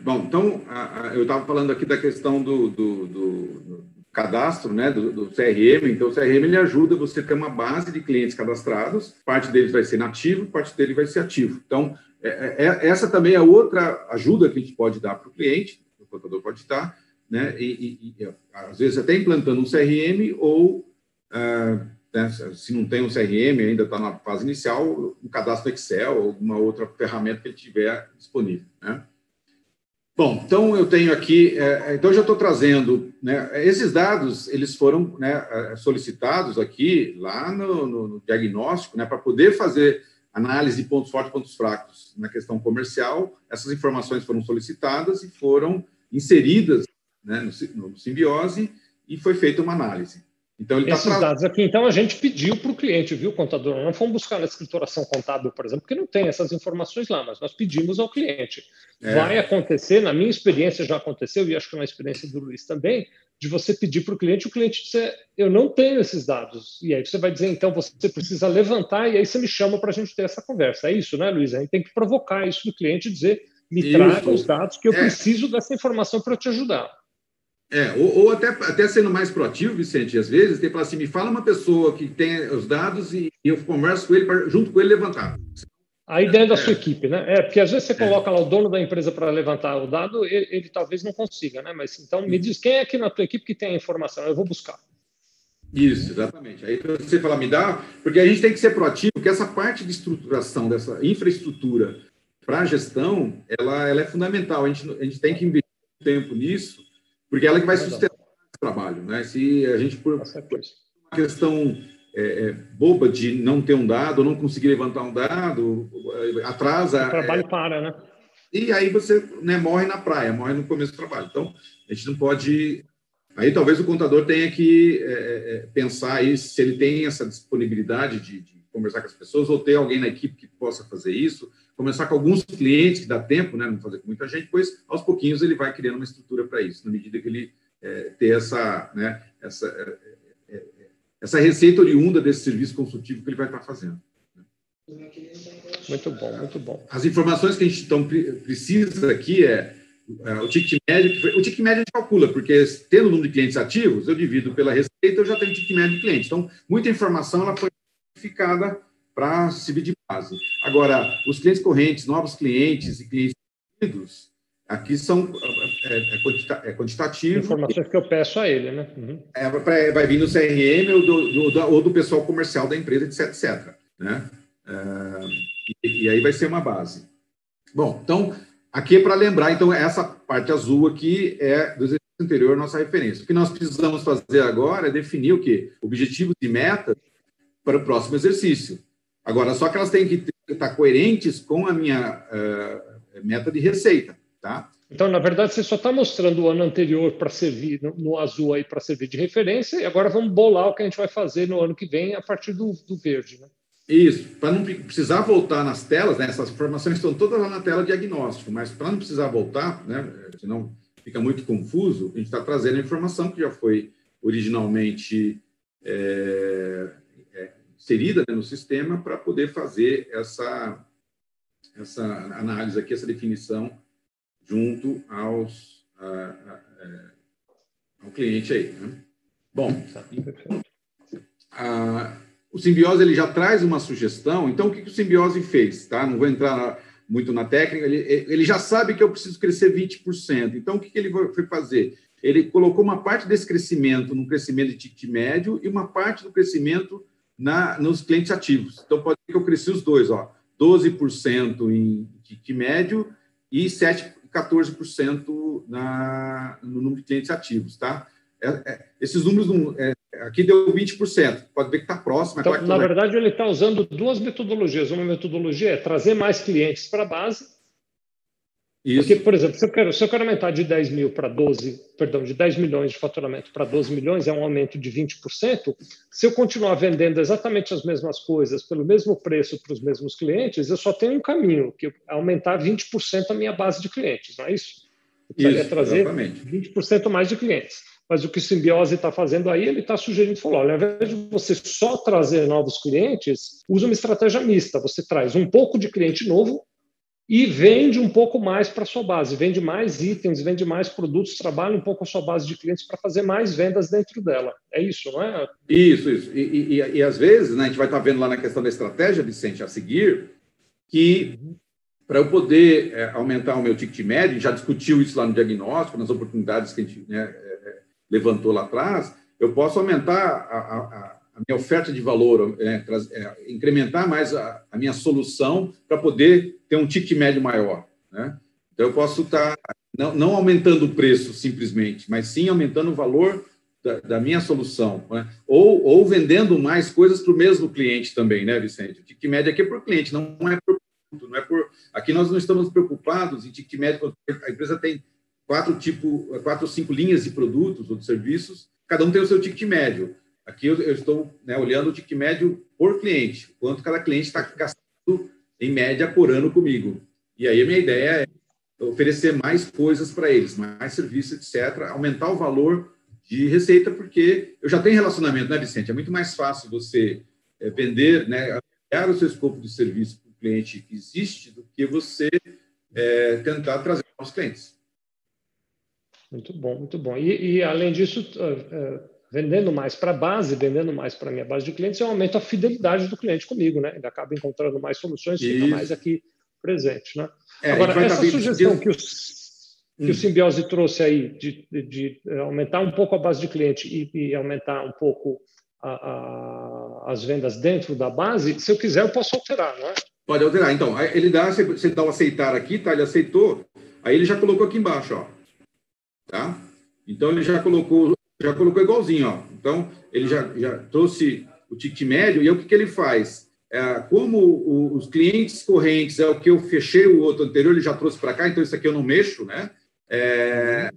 bom, então a, a, eu estava falando aqui da questão do, do, do, cadastro, né, do, do, CRM. Então, o CRM ele ajuda você a ter uma base de clientes cadastrados. Parte deles vai ser nativo, parte dele vai ser ativo. Então, é, é, é essa também é outra ajuda que a gente pode dar para o cliente, o contador pode estar, né, e, e, e, às vezes até implantando um CRM ou ah, né, se não tem um CRM, ainda está na fase inicial, um cadastro Excel alguma outra ferramenta que ele tiver disponível. Né? Bom, então eu tenho aqui, é, então eu já estou trazendo, né, esses dados, eles foram né, é, solicitados aqui lá no, no, diagnóstico, né, para poder fazer análise de pontos fortes e pontos fracos na questão comercial. Essas informações foram solicitadas e foram inseridas né, no, no simbiose e foi feita uma análise. Então, ele tá Esses tá dados aqui, então, a gente pediu para o cliente, viu, contador? Não fomos buscar na escrituração contábil, por exemplo, porque não tem essas informações lá, mas nós pedimos ao cliente. É. Vai acontecer, na minha experiência já aconteceu, e acho que na experiência do Luiz também, de você pedir para o cliente, o cliente dizer, eu não tenho esses dados. E aí você vai dizer, então, você precisa levantar, e aí você me chama para a gente ter essa conversa. É isso, né, Luiz? A gente tem que provocar isso do cliente, dizer, me isso. traga os dados, que eu é. preciso dessa informação para te ajudar. É, ou, ou, até, até sendo mais proativo, Vicente, às vezes, tem que falar assim, me fala uma pessoa que tem os dados e eu converso com ele, pra, junto com ele, levantar. Aí dentro da é. sua equipe, né? É, porque às vezes você é. coloca é. lá o dono da empresa para levantar o dado, ele, ele, talvez não consiga, né? Mas então me diz quem é aqui na tua equipe que tem a informação, eu vou buscar. Isso, exatamente. Aí você fala, me dá, porque a gente tem que ser proativo, porque essa parte de estruturação dessa infraestrutura para a gestão, ela, ela é fundamental. A gente, a gente tem que investir tempo nisso, porque ela que vai sustentar esse trabalho. Né? Se a gente, por, uma questão é, é, boba de não ter um dado, não conseguir levantar um dado, atrasa. O trabalho é, para, né? E aí você né, morre na praia, morre no começo do trabalho. Então, a gente não pode. Aí talvez o contador tenha que é, é, pensar aí se ele tem essa disponibilidade de, de, conversar com as pessoas ou ter alguém na equipe que possa fazer isso. Começar com alguns clientes que dá tempo, né? Não fazer com muita gente, depois, aos pouquinhos, ele vai criando uma estrutura para isso, na medida que ele é, ter essa, né, essa essa receita oriunda desse serviço consultivo que ele vai estar fazendo. Muito bom, muito bom. As informações que a gente então, precisa aqui é, uh, o ticket médio, o ticket médio a gente calcula, porque tendo o número de clientes ativos, eu divido pela receita, eu já tenho ticket médio de cliente. Então, muita informação ela foi identificada para servir de base. Agora, os clientes correntes, novos clientes e clientes ativos, aqui são é, é, é quantitativo. Informações que eu peço a ele, né? Uhum. É, vai vir no CRM ou do, do, ou do pessoal comercial da empresa, etc, etc. Né? É, e, e aí vai ser uma base. Bom, então, aqui é para lembrar, então, essa parte azul aqui é do exercício anterior, nossa referência. O que nós precisamos fazer agora é definir o quê? Objetivos e metas para o próximo exercício. Agora, só que elas têm que estar coerentes com a minha uh, meta de receita, tá? Então, na verdade, você só está mostrando o ano anterior para servir no, no, azul aí para servir de referência, e agora vamos bolar o que a gente vai fazer no ano que vem a partir do, do verde, né? Isso, para não precisar voltar nas telas, né, essas informações estão todas lá na tela diagnóstico, mas para não precisar voltar, né, senão fica muito confuso, a gente está trazendo a informação que já foi originalmente é, inserida né, no sistema para poder fazer essa, essa análise aqui, essa definição junto aos, a, a, a, é, ao cliente aí. Né? Bom, o Simbiose ele já traz uma sugestão. Então, o que, que o Simbiose fez? Tá? Não vou entrar muito na técnica. Ele, ele já sabe que eu preciso crescer 20%. Então, o que, que ele foi fazer? Ele colocou uma parte desse crescimento no crescimento de ticket médio e uma parte do crescimento na, nos clientes ativos. Então, pode ser que eu cresci os dois, ó, 12% em ticket médio e 7, 14% na, no número de clientes ativos, tá? É, é, esses números, não, é, aqui deu 20%, pode ver que está próximo. É então, na verdade, ele está usando duas metodologias. Uma metodologia é trazer mais clientes para a base isso. Porque, por exemplo, se eu quero, se eu quero aumentar de 10 mil para 12, perdão, de 10 milhões de faturamento para 12 milhões, é um aumento de 20%. Se eu continuar vendendo exatamente as mesmas coisas pelo mesmo preço para os mesmos clientes, eu só tenho um caminho, que é aumentar 20% a minha base de clientes, não é isso? Eu isso, trazer exatamente. 20% mais de clientes. Mas o que o Simbiose está fazendo aí, ele está sugerindo, falou, olha, ao invés de você só trazer novos clientes, use uma estratégia mista. Você traz um pouco de cliente novo e vende um pouco mais para a sua base, vende mais itens, vende mais produtos, trabalha um pouco a sua base de clientes para fazer mais vendas dentro dela. É isso, não é? Isso, isso. E, e, e às vezes, né, a gente vai estar vendo lá na questão da estratégia, Vicente, a seguir, que para eu poder é, aumentar o meu ticket médio, já discutiu isso lá no diagnóstico, nas oportunidades que a gente né, é, é levantou lá atrás, eu posso aumentar a, a, a minha oferta de valor, é, é, incrementar mais a, a minha solução para poder ter um ticket médio maior. Né? Então, eu posso estar tá, não, não, aumentando o preço simplesmente, mas sim aumentando o valor da, da minha solução. Né? Ou, ou vendendo mais coisas para o mesmo cliente também, né, Vicente? O ticket médio aqui é por cliente, não é por produto, não é por. Aqui nós não estamos preocupados em ticket médio, a empresa tem quatro tipo, quatro ou cinco linhas de produtos ou de serviços, cada um tem o seu ticket médio. Aqui eu, eu estou né, olhando o ticket médio por cliente, quanto cada cliente está gastando em média por ano comigo. E aí a minha ideia é oferecer mais coisas para eles, mais serviços, etc., aumentar o valor de receita, porque eu já tenho relacionamento, né, Vicente? É muito mais fácil você é, vender, né, ampliar o seu escopo de serviço para o cliente que existe do que você é, tentar trazer novos clientes. Muito bom, muito bom. E, e além disso, uh vendendo mais para a base, vendendo mais para a minha base de clientes, eu aumento a fidelidade do cliente comigo, né? Ele acaba encontrando mais soluções, e fica mais aqui presente, né? É, Agora, essa sugestão que, os, que hum. o Simbiose trouxe aí de, de, de, aumentar um pouco a base de cliente e, e aumentar um pouco a, a, as vendas dentro da base, se eu quiser, eu posso alterar, não é? Pode alterar. Então, ele dá, você dá o aceitar aqui, tá? Ele aceitou, aí ele já colocou aqui embaixo, ó. Tá? Então, ele já colocou já colocou igualzinho, ó. Então, ele já, já trouxe o ticket médio, e o que, que ele faz? É, como o, os clientes correntes é o que eu fechei o outro anterior, ele já trouxe para cá, então isso aqui eu não mexo, né? É,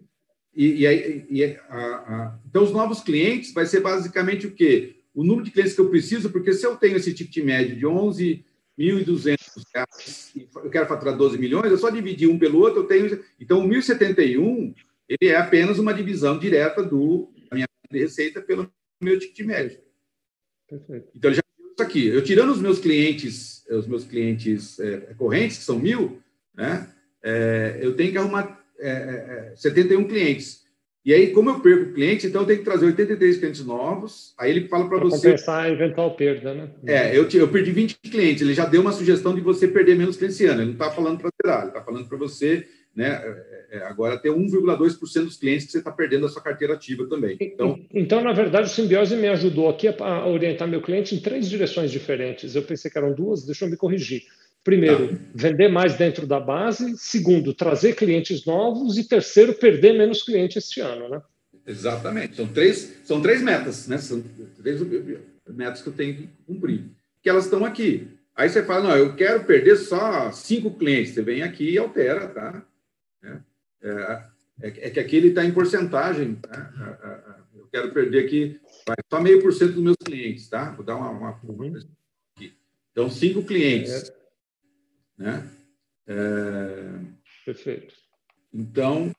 e, e, aí, e a, a, então, os novos clientes vai ser basicamente o quê? O número de clientes que eu preciso, porque se eu tenho esse ticket médio de 11.200 reais e eu quero faturar 12 milhões, eu só dividir um pelo outro, eu tenho. Então, o 1.071 ele é apenas uma divisão direta do da minha receita pelo meu ticket médio. Perfeito. Então, ele já isso aqui. Eu tirando os meus clientes, os meus clientes é, correntes, que são mil, né? É, eu tenho que arrumar é, 71 é, clientes. E aí, como eu perco cliente, então eu tenho que trazer 83 clientes novos. Aí ele fala para você. compensar a eventual perda, né? É, eu, eu perdi 20 clientes. Ele já deu uma sugestão de você perder menos clientes esse ano. Ele não está falando para zerar, ele está falando para você né, é, é, agora ter 1,2% dos clientes que você está perdendo da sua carteira ativa também. Então, então, na verdade, o Simbiose me ajudou aqui a orientar meu cliente em três direções diferentes. Eu pensei que eram duas, deixa eu me corrigir. Primeiro, tá. vender mais dentro da base. Segundo, trazer clientes novos. E terceiro, perder menos clientes este ano, né? Exatamente. São três, são três metas, né? São três metas que eu tenho que cumprir. Que elas estão aqui. Aí você fala, não, eu quero perder só cinco clientes. Você vem aqui e altera, tá? É, é, é que aqui ele está em porcentagem. Tá? Eu quero perder aqui só meio por cento dos meus clientes, tá? Vou dar uma, uma, uhum. Então, cinco clientes. É. Né? É... Perfeito. Então.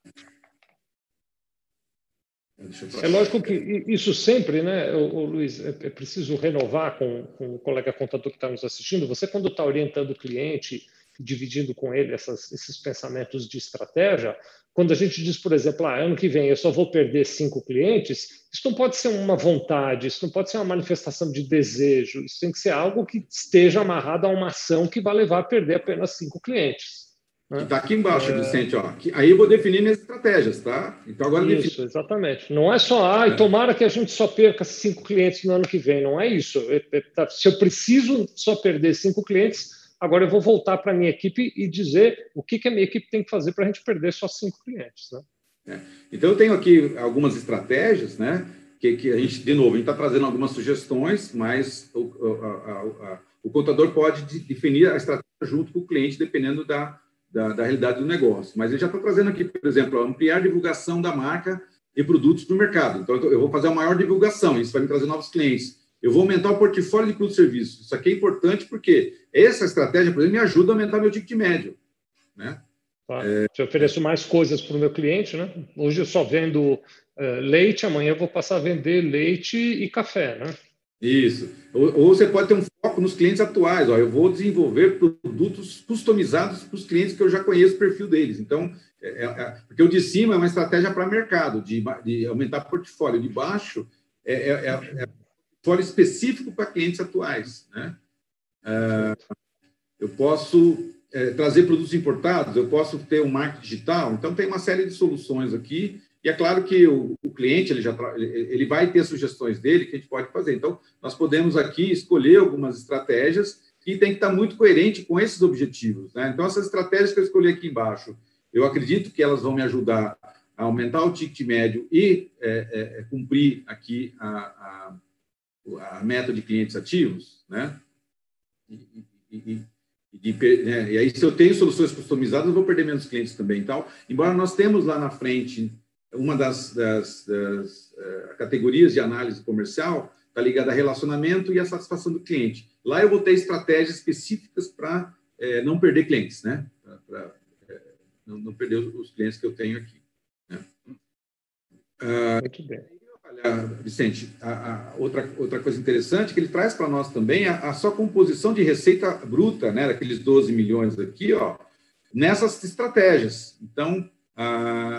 É lógico que isso sempre, né, o, Luiz, é, é preciso renovar com, com o colega contador que está nos assistindo. Você, quando está orientando o cliente, dividindo com ele essas, esses pensamentos de estratégia, quando a gente diz, por exemplo, ah, ano que vem eu só vou perder cinco clientes, isso não pode ser uma vontade, isso não pode ser uma manifestação de desejo, isso tem que ser algo que esteja amarrado a uma ação que vai levar a perder apenas cinco clientes. Está né? aqui embaixo, é... Vicente. Ó. Aí eu vou definir minhas estratégias, tá? Então agora isso, defino. exatamente. Não é só, ah, é. tomara que a gente só perca cinco clientes no ano que vem. Não é isso. É, é, tá, se eu preciso só perder cinco clientes, Agora eu vou voltar para a minha equipe e dizer o que, que a minha equipe tem que fazer para a gente perder só cinco clientes. Né? É. Então eu tenho aqui algumas estratégias, né? Que, que a gente, de novo, a gente está trazendo algumas sugestões, mas o, a, a, a, o contador pode definir a estratégia junto com o cliente, dependendo da, da, da realidade do negócio. Mas ele já está trazendo aqui, por exemplo, ampliar a divulgação da marca e produtos para o mercado. Então, eu vou fazer uma maior divulgação, isso vai me trazer novos clientes. Eu vou aumentar o portfólio de produtos e serviços. Isso aqui é importante porque essa estratégia, por exemplo, me ajuda a aumentar meu ticket médio. Né? Claro. É... Se eu ofereço mais coisas para o meu cliente, né? hoje eu só vendo uh, leite, amanhã eu vou passar a vender leite e café. Né? Isso. Ou, ou, você pode ter um foco nos clientes atuais. Ó, eu vou desenvolver produtos customizados para os clientes que eu já conheço o perfil deles. Então, é, é, é porque o de cima é uma estratégia para mercado, de, de aumentar portfólio. De baixo é, é, portfólio específico para clientes atuais. Né? É, eu posso é, trazer produtos importados, eu posso ter um marketing digital, então tem uma série de soluções aqui, e é claro que o, cliente ele já ele vai ter sugestões dele que a gente pode fazer. Então, nós podemos aqui escolher algumas estratégias que tem que estar muito coerente com esses objetivos. Né? Então, essas estratégias que eu escolhi aqui embaixo, eu acredito que elas vão me ajudar a aumentar o ticket médio e é, é, cumprir aqui a a meta de clientes ativos, né? E, e, e, né? e, aí, se eu tenho soluções customizadas, eu vou perder menos clientes também. Então, embora nós temos lá na frente uma das, das, das uh, categorias de análise comercial está ligada a relacionamento e a satisfação do cliente. Lá eu vou ter estratégias específicas para é, não perder clientes, né? Para é, não, não, perder os, os, clientes que eu tenho aqui. Né? Uh, Muito bem. Olha, Vicente, a, a outra, outra coisa interessante que ele traz para nós também a, a sua composição de receita bruta, né, daqueles 12 milhões aqui, ó, nessas estratégias. Então,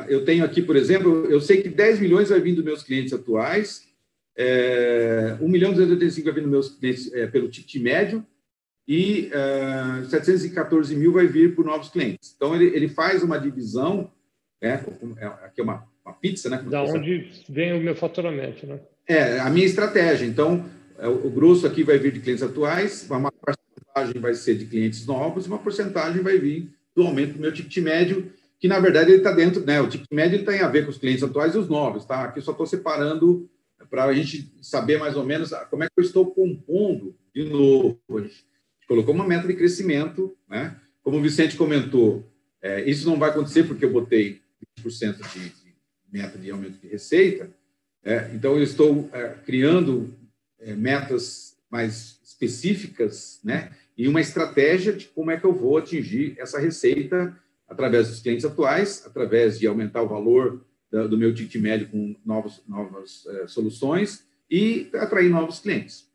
eu tenho aqui, por exemplo, eu sei que 10 milhões vai vir dos meus clientes atuais, é, 1 milhão e 285 vai vir dos meus clientes é, pelo ticket médio e é, 714 mil vai vir por novos clientes. Então, ele, ele faz uma divisão, né, aqui é uma uma pizza, né? Da onde vem o meu faturamento, né? É, a minha estratégia. Então, é, o grosso aqui vai vir de clientes atuais, uma porcentagem vai ser de clientes novos, e uma porcentagem vai vir do aumento do meu ticket médio, que na verdade ele está dentro, né? O ticket médio ele tem a ver com os clientes atuais e os novos, tá? Aqui eu só estou separando para a gente saber mais ou menos como é que eu estou compondo de novo. A gente colocou uma meta de crescimento, né? Como o Vicente comentou, é, isso não vai acontecer porque eu botei 20% de, meta de aumento de receita. É, então, eu estou é, criando é, metas mais específicas, né? E uma estratégia de como é que eu vou atingir essa receita através dos clientes atuais, através de aumentar o valor da, do meu ticket médio com novos, novas é, soluções e atrair novos clientes.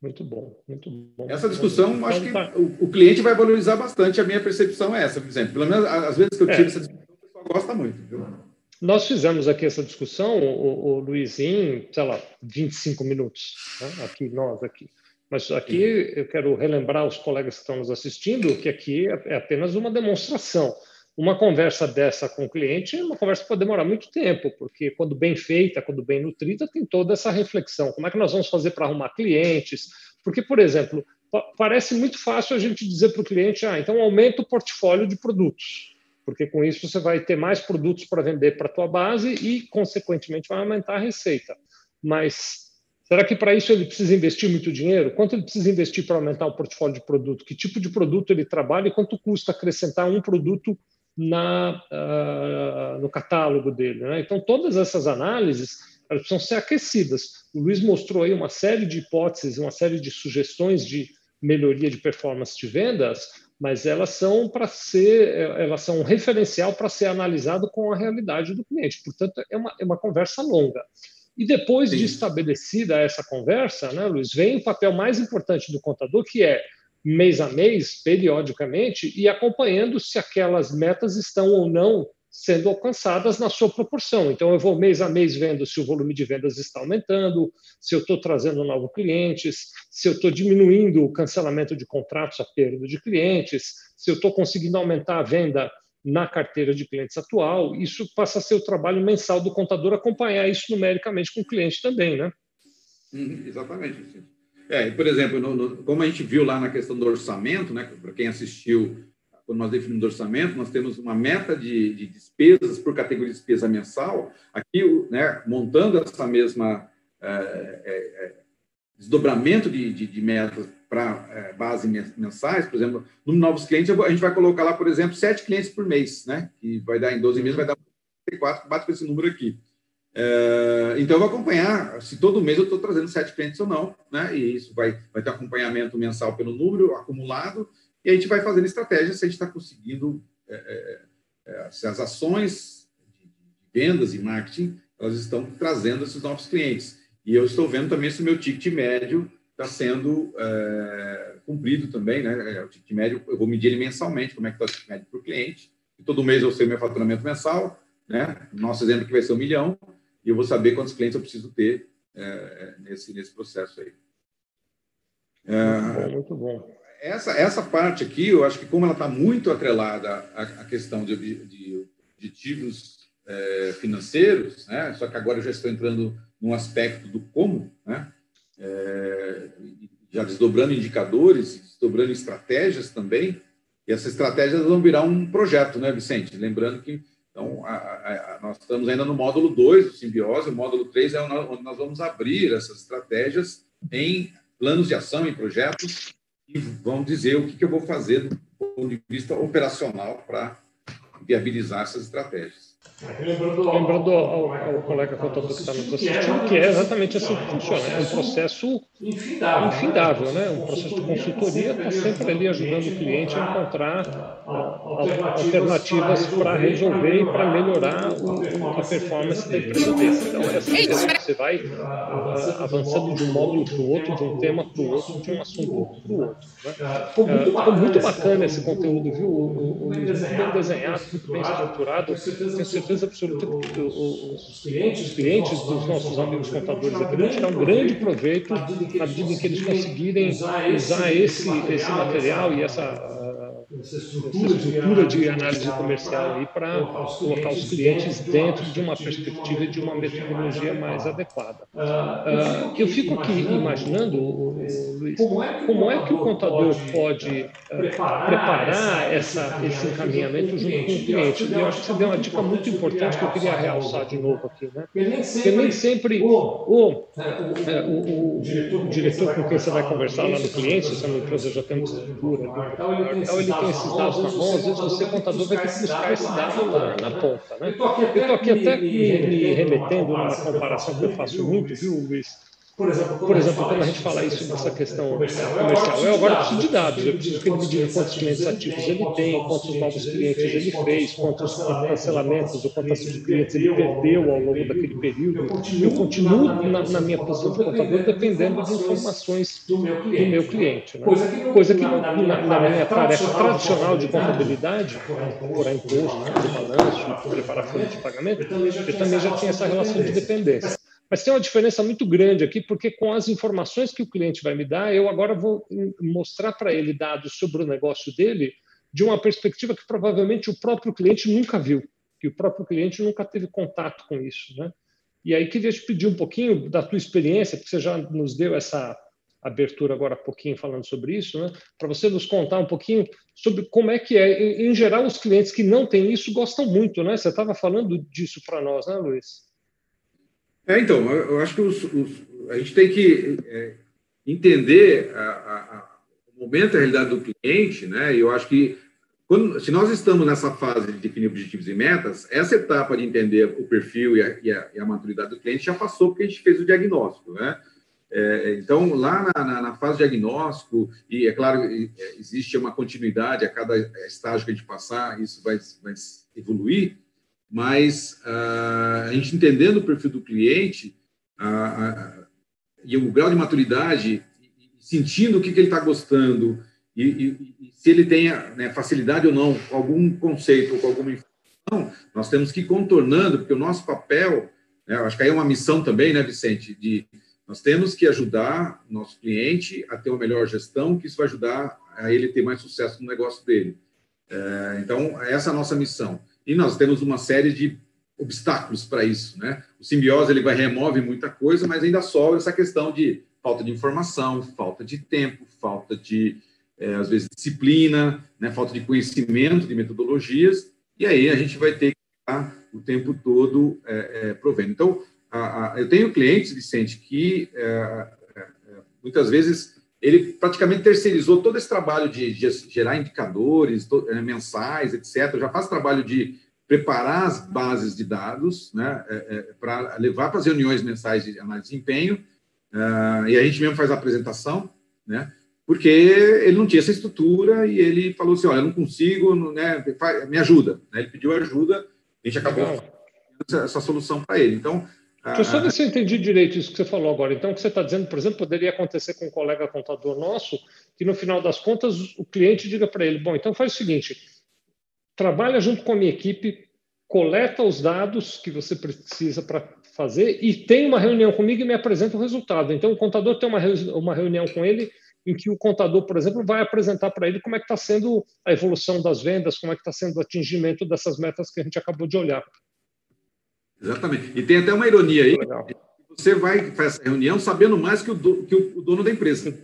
Muito bom, muito bom. Essa discussão, então, acho que tá. o, cliente vai valorizar bastante. A minha percepção é essa, por exemplo. Pelo menos, às vezes que eu tive é. essa discussão, gosta muito. Viu? Nós fizemos aqui essa discussão, o, o Luizinho, sei lá, 25 minutos, né? aqui, nós aqui. Mas aqui eu quero relembrar os colegas que estão nos assistindo que aqui é apenas uma demonstração. Uma conversa dessa com o cliente é uma conversa que pode demorar muito tempo, porque quando bem feita, quando bem nutrida, tem toda essa reflexão. Como é que nós vamos fazer para arrumar clientes? Porque, por exemplo, parece muito fácil a gente dizer para o cliente: ah, então aumenta o portfólio de produtos, porque com isso você vai ter mais produtos para vender para a tua base e, consequentemente, vai aumentar a receita. Mas será que para isso ele precisa investir muito dinheiro? Quanto ele precisa investir para aumentar o portfólio de produto? Que tipo de produto ele trabalha e quanto custa acrescentar um produto na, uh, no catálogo dele. Né? Então, todas essas análises elas precisam ser aquecidas. O Luiz mostrou aí uma série de hipóteses, uma série de sugestões de melhoria de performance de vendas, mas elas são para ser, elas são um referencial para ser analisado com a realidade do cliente. Portanto, é uma, é uma conversa longa. E depois Sim. de estabelecida essa conversa, né, Luiz, vem o papel mais importante do contador, que é mês a mês, periodicamente, e acompanhando se aquelas metas estão ou não sendo alcançadas na sua proporção. Então, eu vou mês a mês vendo se o volume de vendas está aumentando, se eu estou trazendo novos clientes, se eu estou diminuindo o cancelamento de contratos, a perda de clientes, se eu estou conseguindo aumentar a venda na carteira de clientes atual. Isso passa a ser o trabalho mensal do contador acompanhar isso numericamente com o cliente também, né? Uhum, exatamente. É, por exemplo, no, no, como a gente viu lá na questão do orçamento, né, para quem assistiu, quando nós definimos o orçamento, nós temos uma meta de, de despesas por categoria de despesa mensal. Aqui, né, montando essa mesma é, é, desdobramento de, de, de metas para é, base mensais, por exemplo, no novos clientes, a gente vai colocar lá, por exemplo, sete clientes por mês, né, que vai dar em 12 meses, vai dar 34, bate com esse número aqui. É, então, eu vou acompanhar se todo mês eu estou trazendo sete clientes ou não, né? E isso vai, vai ter acompanhamento mensal pelo número acumulado, e a gente vai fazendo estratégias se a gente está conseguindo, é, é, é, se as ações de vendas e marketing elas estão trazendo esses novos clientes. E eu estou vendo também se o meu ticket médio está sendo é, cumprido também, né? É, o ticket médio, eu vou medir ele mensalmente, como é que está o ticket médio para o cliente, e todo mês eu sei meu faturamento mensal, né? Nosso exemplo que vai ser um milhão, e eu vou saber quantos clientes eu preciso ter é, nesse, nesse processo aí. É, muito bom, muito bom. Essa, essa parte aqui, eu acho que como ela está muito atrelada à, à questão de, de objetivos é, financeiros, né? só que agora eu já estou entrando num aspecto do como, né? É, já desdobrando indicadores, desdobrando estratégias também, e essas estratégias vão virar um projeto, né, Vicente? Lembrando que então, a, a, a, nós estamos ainda no módulo 2 do Simbiose, o módulo 3 é onde nós vamos abrir essas estratégias em planos de ação, em projetos, e vão dizer o que, que eu vou fazer do ponto de vista operacional para viabilizar essas estratégias. Lembrando, Lembrando ao, ao, colega contador que está nos assistindo que é exatamente assim que funciona. É um processo infindável, né? Um processo de consultoria está sempre ali ajudando o cliente a encontrar alternativas para resolver e para melhorar a performance da empresa dele. Então, é assim que você vai uh, avançando de um módulo para o outro, de um tema para o outro, de um assunto para o outro. Né? Ficou muito bacana esse conteúdo, viu? O, o, o muito bem desenhado, muito bem estruturado. Tenho certeza absoluta que os clientes, os clientes dos nossos amigos contadores aqui vão tirar um grande proveito na medida em que eles conseguirem usar esse, esse material e essa essa estrutura, estrutura de, análise comercial aí para colocar os clientes dentro de uma perspectiva e de uma metodologia mais adequada. Uh, eu fico aqui imaginando, Luiz, como é que o contador pode uh, preparar essa, esse encaminhamento junto com o cliente? Eu acho que você deu uma dica muito importante que eu queria realçar de novo aqui, né? Porque nem sempre o, o, diretor com quem você vai conversar lá no cliente, se é uma empresa já tem uma estrutura, então ele tem esses dados na mão, às vezes você, contador, vai ter que buscar esse dado lá na ponta. Né? Eu estou aqui até me, me remetendo numa comparação que eu faço muito, viu, Luiz? Por exemplo, quando, Por exemplo, quando a gente fala isso nessa questão comercial, eu agora preciso de dados, eu preciso que ele me diga quantos clientes ativos ele tem, quantos novos clientes ele fez, quantos cancelamentos ou quantos clientes ele perdeu ao longo daquele período. Eu continuo na, na minha posição de contador dependendo de informações do meu cliente. Né? Coisa que na, na minha tarefa tradicional de contabilidade, procurar imposto, fazer balanço, preparar folha de pagamento, eu também já tinha essa relação de dependência. Mas tem uma diferença muito grande aqui, porque com as informações que o cliente vai me dar, eu agora vou mostrar para ele dados sobre o negócio dele de uma perspectiva que provavelmente o próprio cliente nunca viu, que o próprio cliente nunca teve contato com isso. Né? E aí queria te pedir um pouquinho da tua experiência, porque você já nos deu essa abertura agora há pouquinho falando sobre isso, né? para você nos contar um pouquinho sobre como é que é. Em geral, os clientes que não têm isso gostam muito, né? Você estava falando disso para nós, né, Luiz? É, então, eu acho que os, os, a gente tem que é, entender a, a, a, o momento, a realidade do cliente, né? E eu acho que quando, se nós estamos nessa fase de definir objetivos e metas, essa etapa de entender o perfil e a, e a, e a maturidade do cliente já passou porque a gente fez o diagnóstico, né? É, então, lá na, na, na, fase diagnóstico, e é claro, existe uma continuidade a cada estágio que a gente passar, isso vai, vai evoluir, mas uh, a gente entendendo o perfil do cliente uh, uh, e o grau de maturidade, sentindo o que, que ele está gostando e, e, e, se ele tem né, facilidade ou não com algum conceito ou com alguma informação, nós temos que ir contornando, porque o nosso papel, né, acho que aí é uma missão também, né, Vicente, de nós temos que ajudar nosso cliente a ter uma melhor gestão, que isso vai ajudar a ele ter mais sucesso no negócio dele. É, então, essa é a nossa missão. E nós temos uma série de obstáculos para isso, né? O simbiose ele vai remove muita coisa, mas ainda sobra essa questão de falta de informação, falta de tempo, falta de é, às vezes disciplina, né? Falta de conhecimento de metodologias e aí a gente vai ter que estar o tempo todo é, é, provendo. Então, a, a, eu tenho clientes, Vicente, que é, é, é, muitas vezes ele praticamente terceirizou todo esse trabalho de, gerar indicadores é, mensais, etc. Já faz trabalho de preparar as bases de dados, né, é, é, para levar para as reuniões mensais de análise de desempenho, uh, e a gente mesmo faz a apresentação, né, porque ele não tinha essa estrutura e ele falou assim, olha, eu não consigo, né, me ajuda. Né, ele pediu ajuda, a gente acabou essa, essa solução para ele. Então, Deixa eu só ver se eu entendi direito isso que você falou agora. Então, o que você está dizendo, por exemplo, poderia acontecer com um colega contador nosso, que no final das contas o cliente diga para ele: bom, então faz o seguinte, trabalha junto com a minha equipe, coleta os dados que você precisa para fazer e tem uma reunião comigo e me apresenta o resultado. Então, o contador tem uma, uma reunião com ele em que o contador, por exemplo, vai apresentar para ele como é que está sendo a evolução das vendas, como é que está sendo o atingimento dessas metas que a gente acabou de olhar. Exatamente. E tem até uma ironia aí. Legal. Você vai para essa reunião sabendo mais que o, do, que o dono da empresa.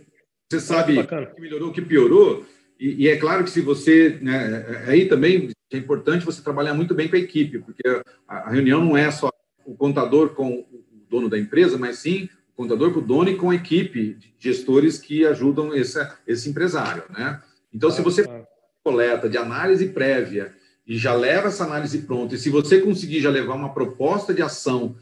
Você sabe o que melhorou, o que piorou. E, e, é claro que se você. Né, é, aí também é importante você trabalhar muito bem com a equipe, porque a, a reunião não é só o contador com o dono da empresa, mas sim o contador com o dono e com a equipe de gestores que ajudam esse, esse empresário. Né? Então, se você coleta de análise prévia e já leva essa análise pronta, e se você conseguir já levar uma proposta de ação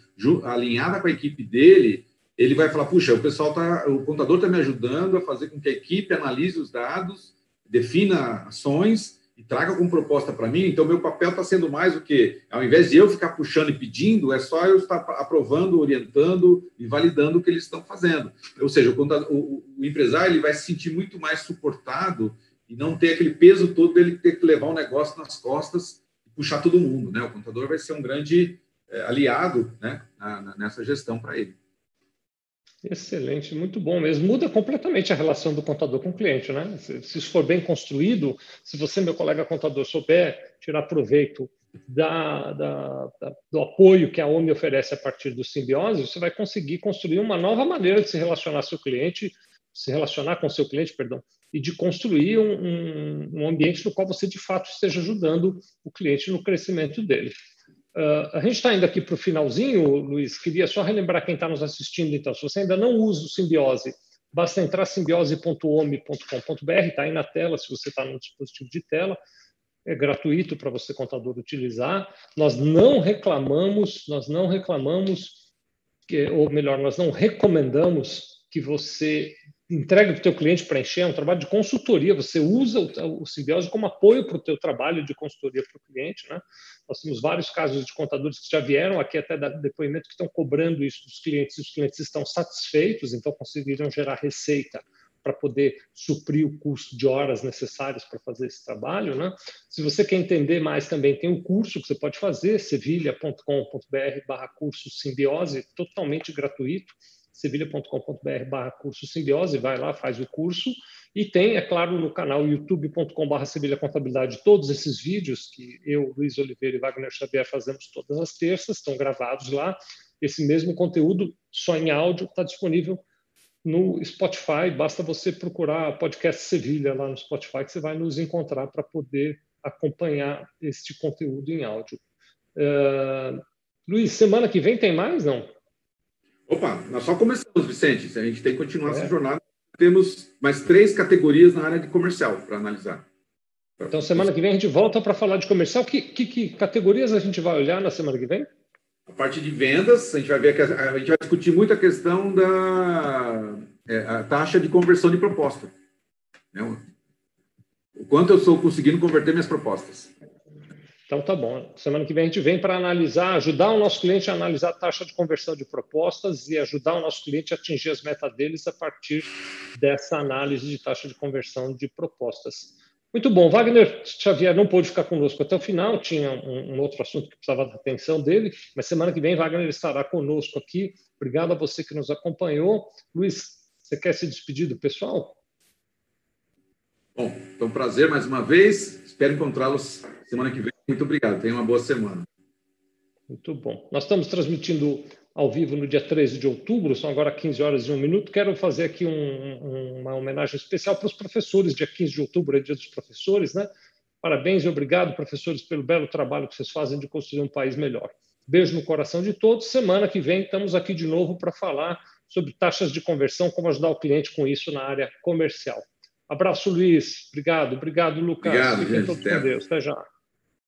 alinhada com a equipe dele, ele vai falar: puxa, o pessoal tá, o contador está me ajudando a fazer com que a equipe analise os dados, defina ações e traga como proposta para mim. Então, meu papel está sendo mais o que, ao invés de eu ficar puxando e pedindo, é só eu estar aprovando, orientando e validando o que eles estão fazendo. Ou seja, o, o, o empresário ele vai se sentir muito mais suportado e não ter aquele peso todo dele ter que levar o um negócio nas costas e puxar todo mundo, né? O contador vai ser um grande é, aliado, né, na, na, nessa gestão para ele. Excelente, muito bom mesmo. Muda completamente a relação do contador com o cliente, né? Se, se isso for bem construído, se você, meu colega contador, souber tirar proveito da, da, da, do apoio que a OMI oferece a partir do simbiose, você vai conseguir construir uma nova maneira de se relacionar com seu cliente, se relacionar com seu cliente, perdão, e de construir um, um, um, ambiente no qual você de fato esteja ajudando o cliente no crescimento dele. Uh, a gente está indo aqui para o finalzinho, Luiz. Queria só relembrar quem está nos assistindo. Então, se você ainda não usa o Simbiose, basta entrar simbiose.ome.com.br, está aí na tela, se você está no dispositivo de tela. É gratuito para você, contador, utilizar. Nós não reclamamos, nós não reclamamos que, ou melhor, nós não recomendamos que você entregue para o teu cliente preencher, é um trabalho de consultoria, você usa o, o Simbiose como apoio para o teu trabalho de consultoria para o cliente. Né? Nós temos vários casos de contadores que já vieram aqui até dar depoimento que estão cobrando isso dos clientes os clientes estão satisfeitos, então conseguiram gerar receita para poder suprir o custo de horas necessárias para fazer esse trabalho. Né? Se você quer entender mais, também tem um curso que você pode fazer, sevilha.com.br barra curso simbiose, totalmente gratuito sevilha.com.br barra curso simbiose, vai lá, faz o curso, e tem, é claro, no canal youtube.com barra Sevilha Contabilidade todos esses vídeos que eu, Luiz Oliveira e Wagner Xavier fazemos todas as terças, estão gravados lá. Esse mesmo conteúdo, só em áudio, está disponível no Spotify, basta você procurar podcast Sevilha lá no Spotify que você vai nos encontrar para poder acompanhar este conteúdo em áudio. Uh, Luiz, semana que vem tem mais, não? Opa, nós só começamos, Vicente. A gente tem que continuar é. essa jornada. Temos mais três categorias na área de comercial para analisar. Então, semana que vem a gente volta para falar de comercial. Que, que, que, categorias a gente vai olhar na semana que vem? A parte de vendas, a gente vai ver que a, a gente vai discutir muito a questão da é, a taxa de conversão de proposta. Né? O quanto eu estou conseguindo converter minhas propostas. Então tá bom. Semana que vem a gente vem para analisar, ajudar o nosso cliente a analisar a taxa de conversão de propostas e ajudar o nosso cliente a atingir as metas deles a partir dessa análise de taxa de conversão de propostas. Muito bom. Wagner Xavier não pôde ficar conosco até o final, tinha um, um outro assunto que precisava da atenção dele, mas semana que vem Wagner estará conosco aqui. Obrigado a você que nos acompanhou. Luiz, você quer se despedir do pessoal? Bom, foi um prazer mais uma vez. Espero encontrá-los semana que vem. Muito obrigado. Tenha uma boa semana. Muito bom. Nós estamos transmitindo ao vivo no dia 13 de outubro, são agora 15 horas e um minuto. Quero fazer aqui um, uma homenagem especial para os professores, dia 15 de outubro é dia dos professores, né? Parabéns e obrigado, professores, pelo belo trabalho que vocês fazem de construir um país melhor. Beijo no coração de todos. Semana que vem estamos aqui de novo para falar sobre taxas de conversão, como ajudar o cliente com isso na área comercial. Abraço, Luiz. Obrigado. Obrigado, Lucas. Obrigado, Fiquem todos com Deus. Até já.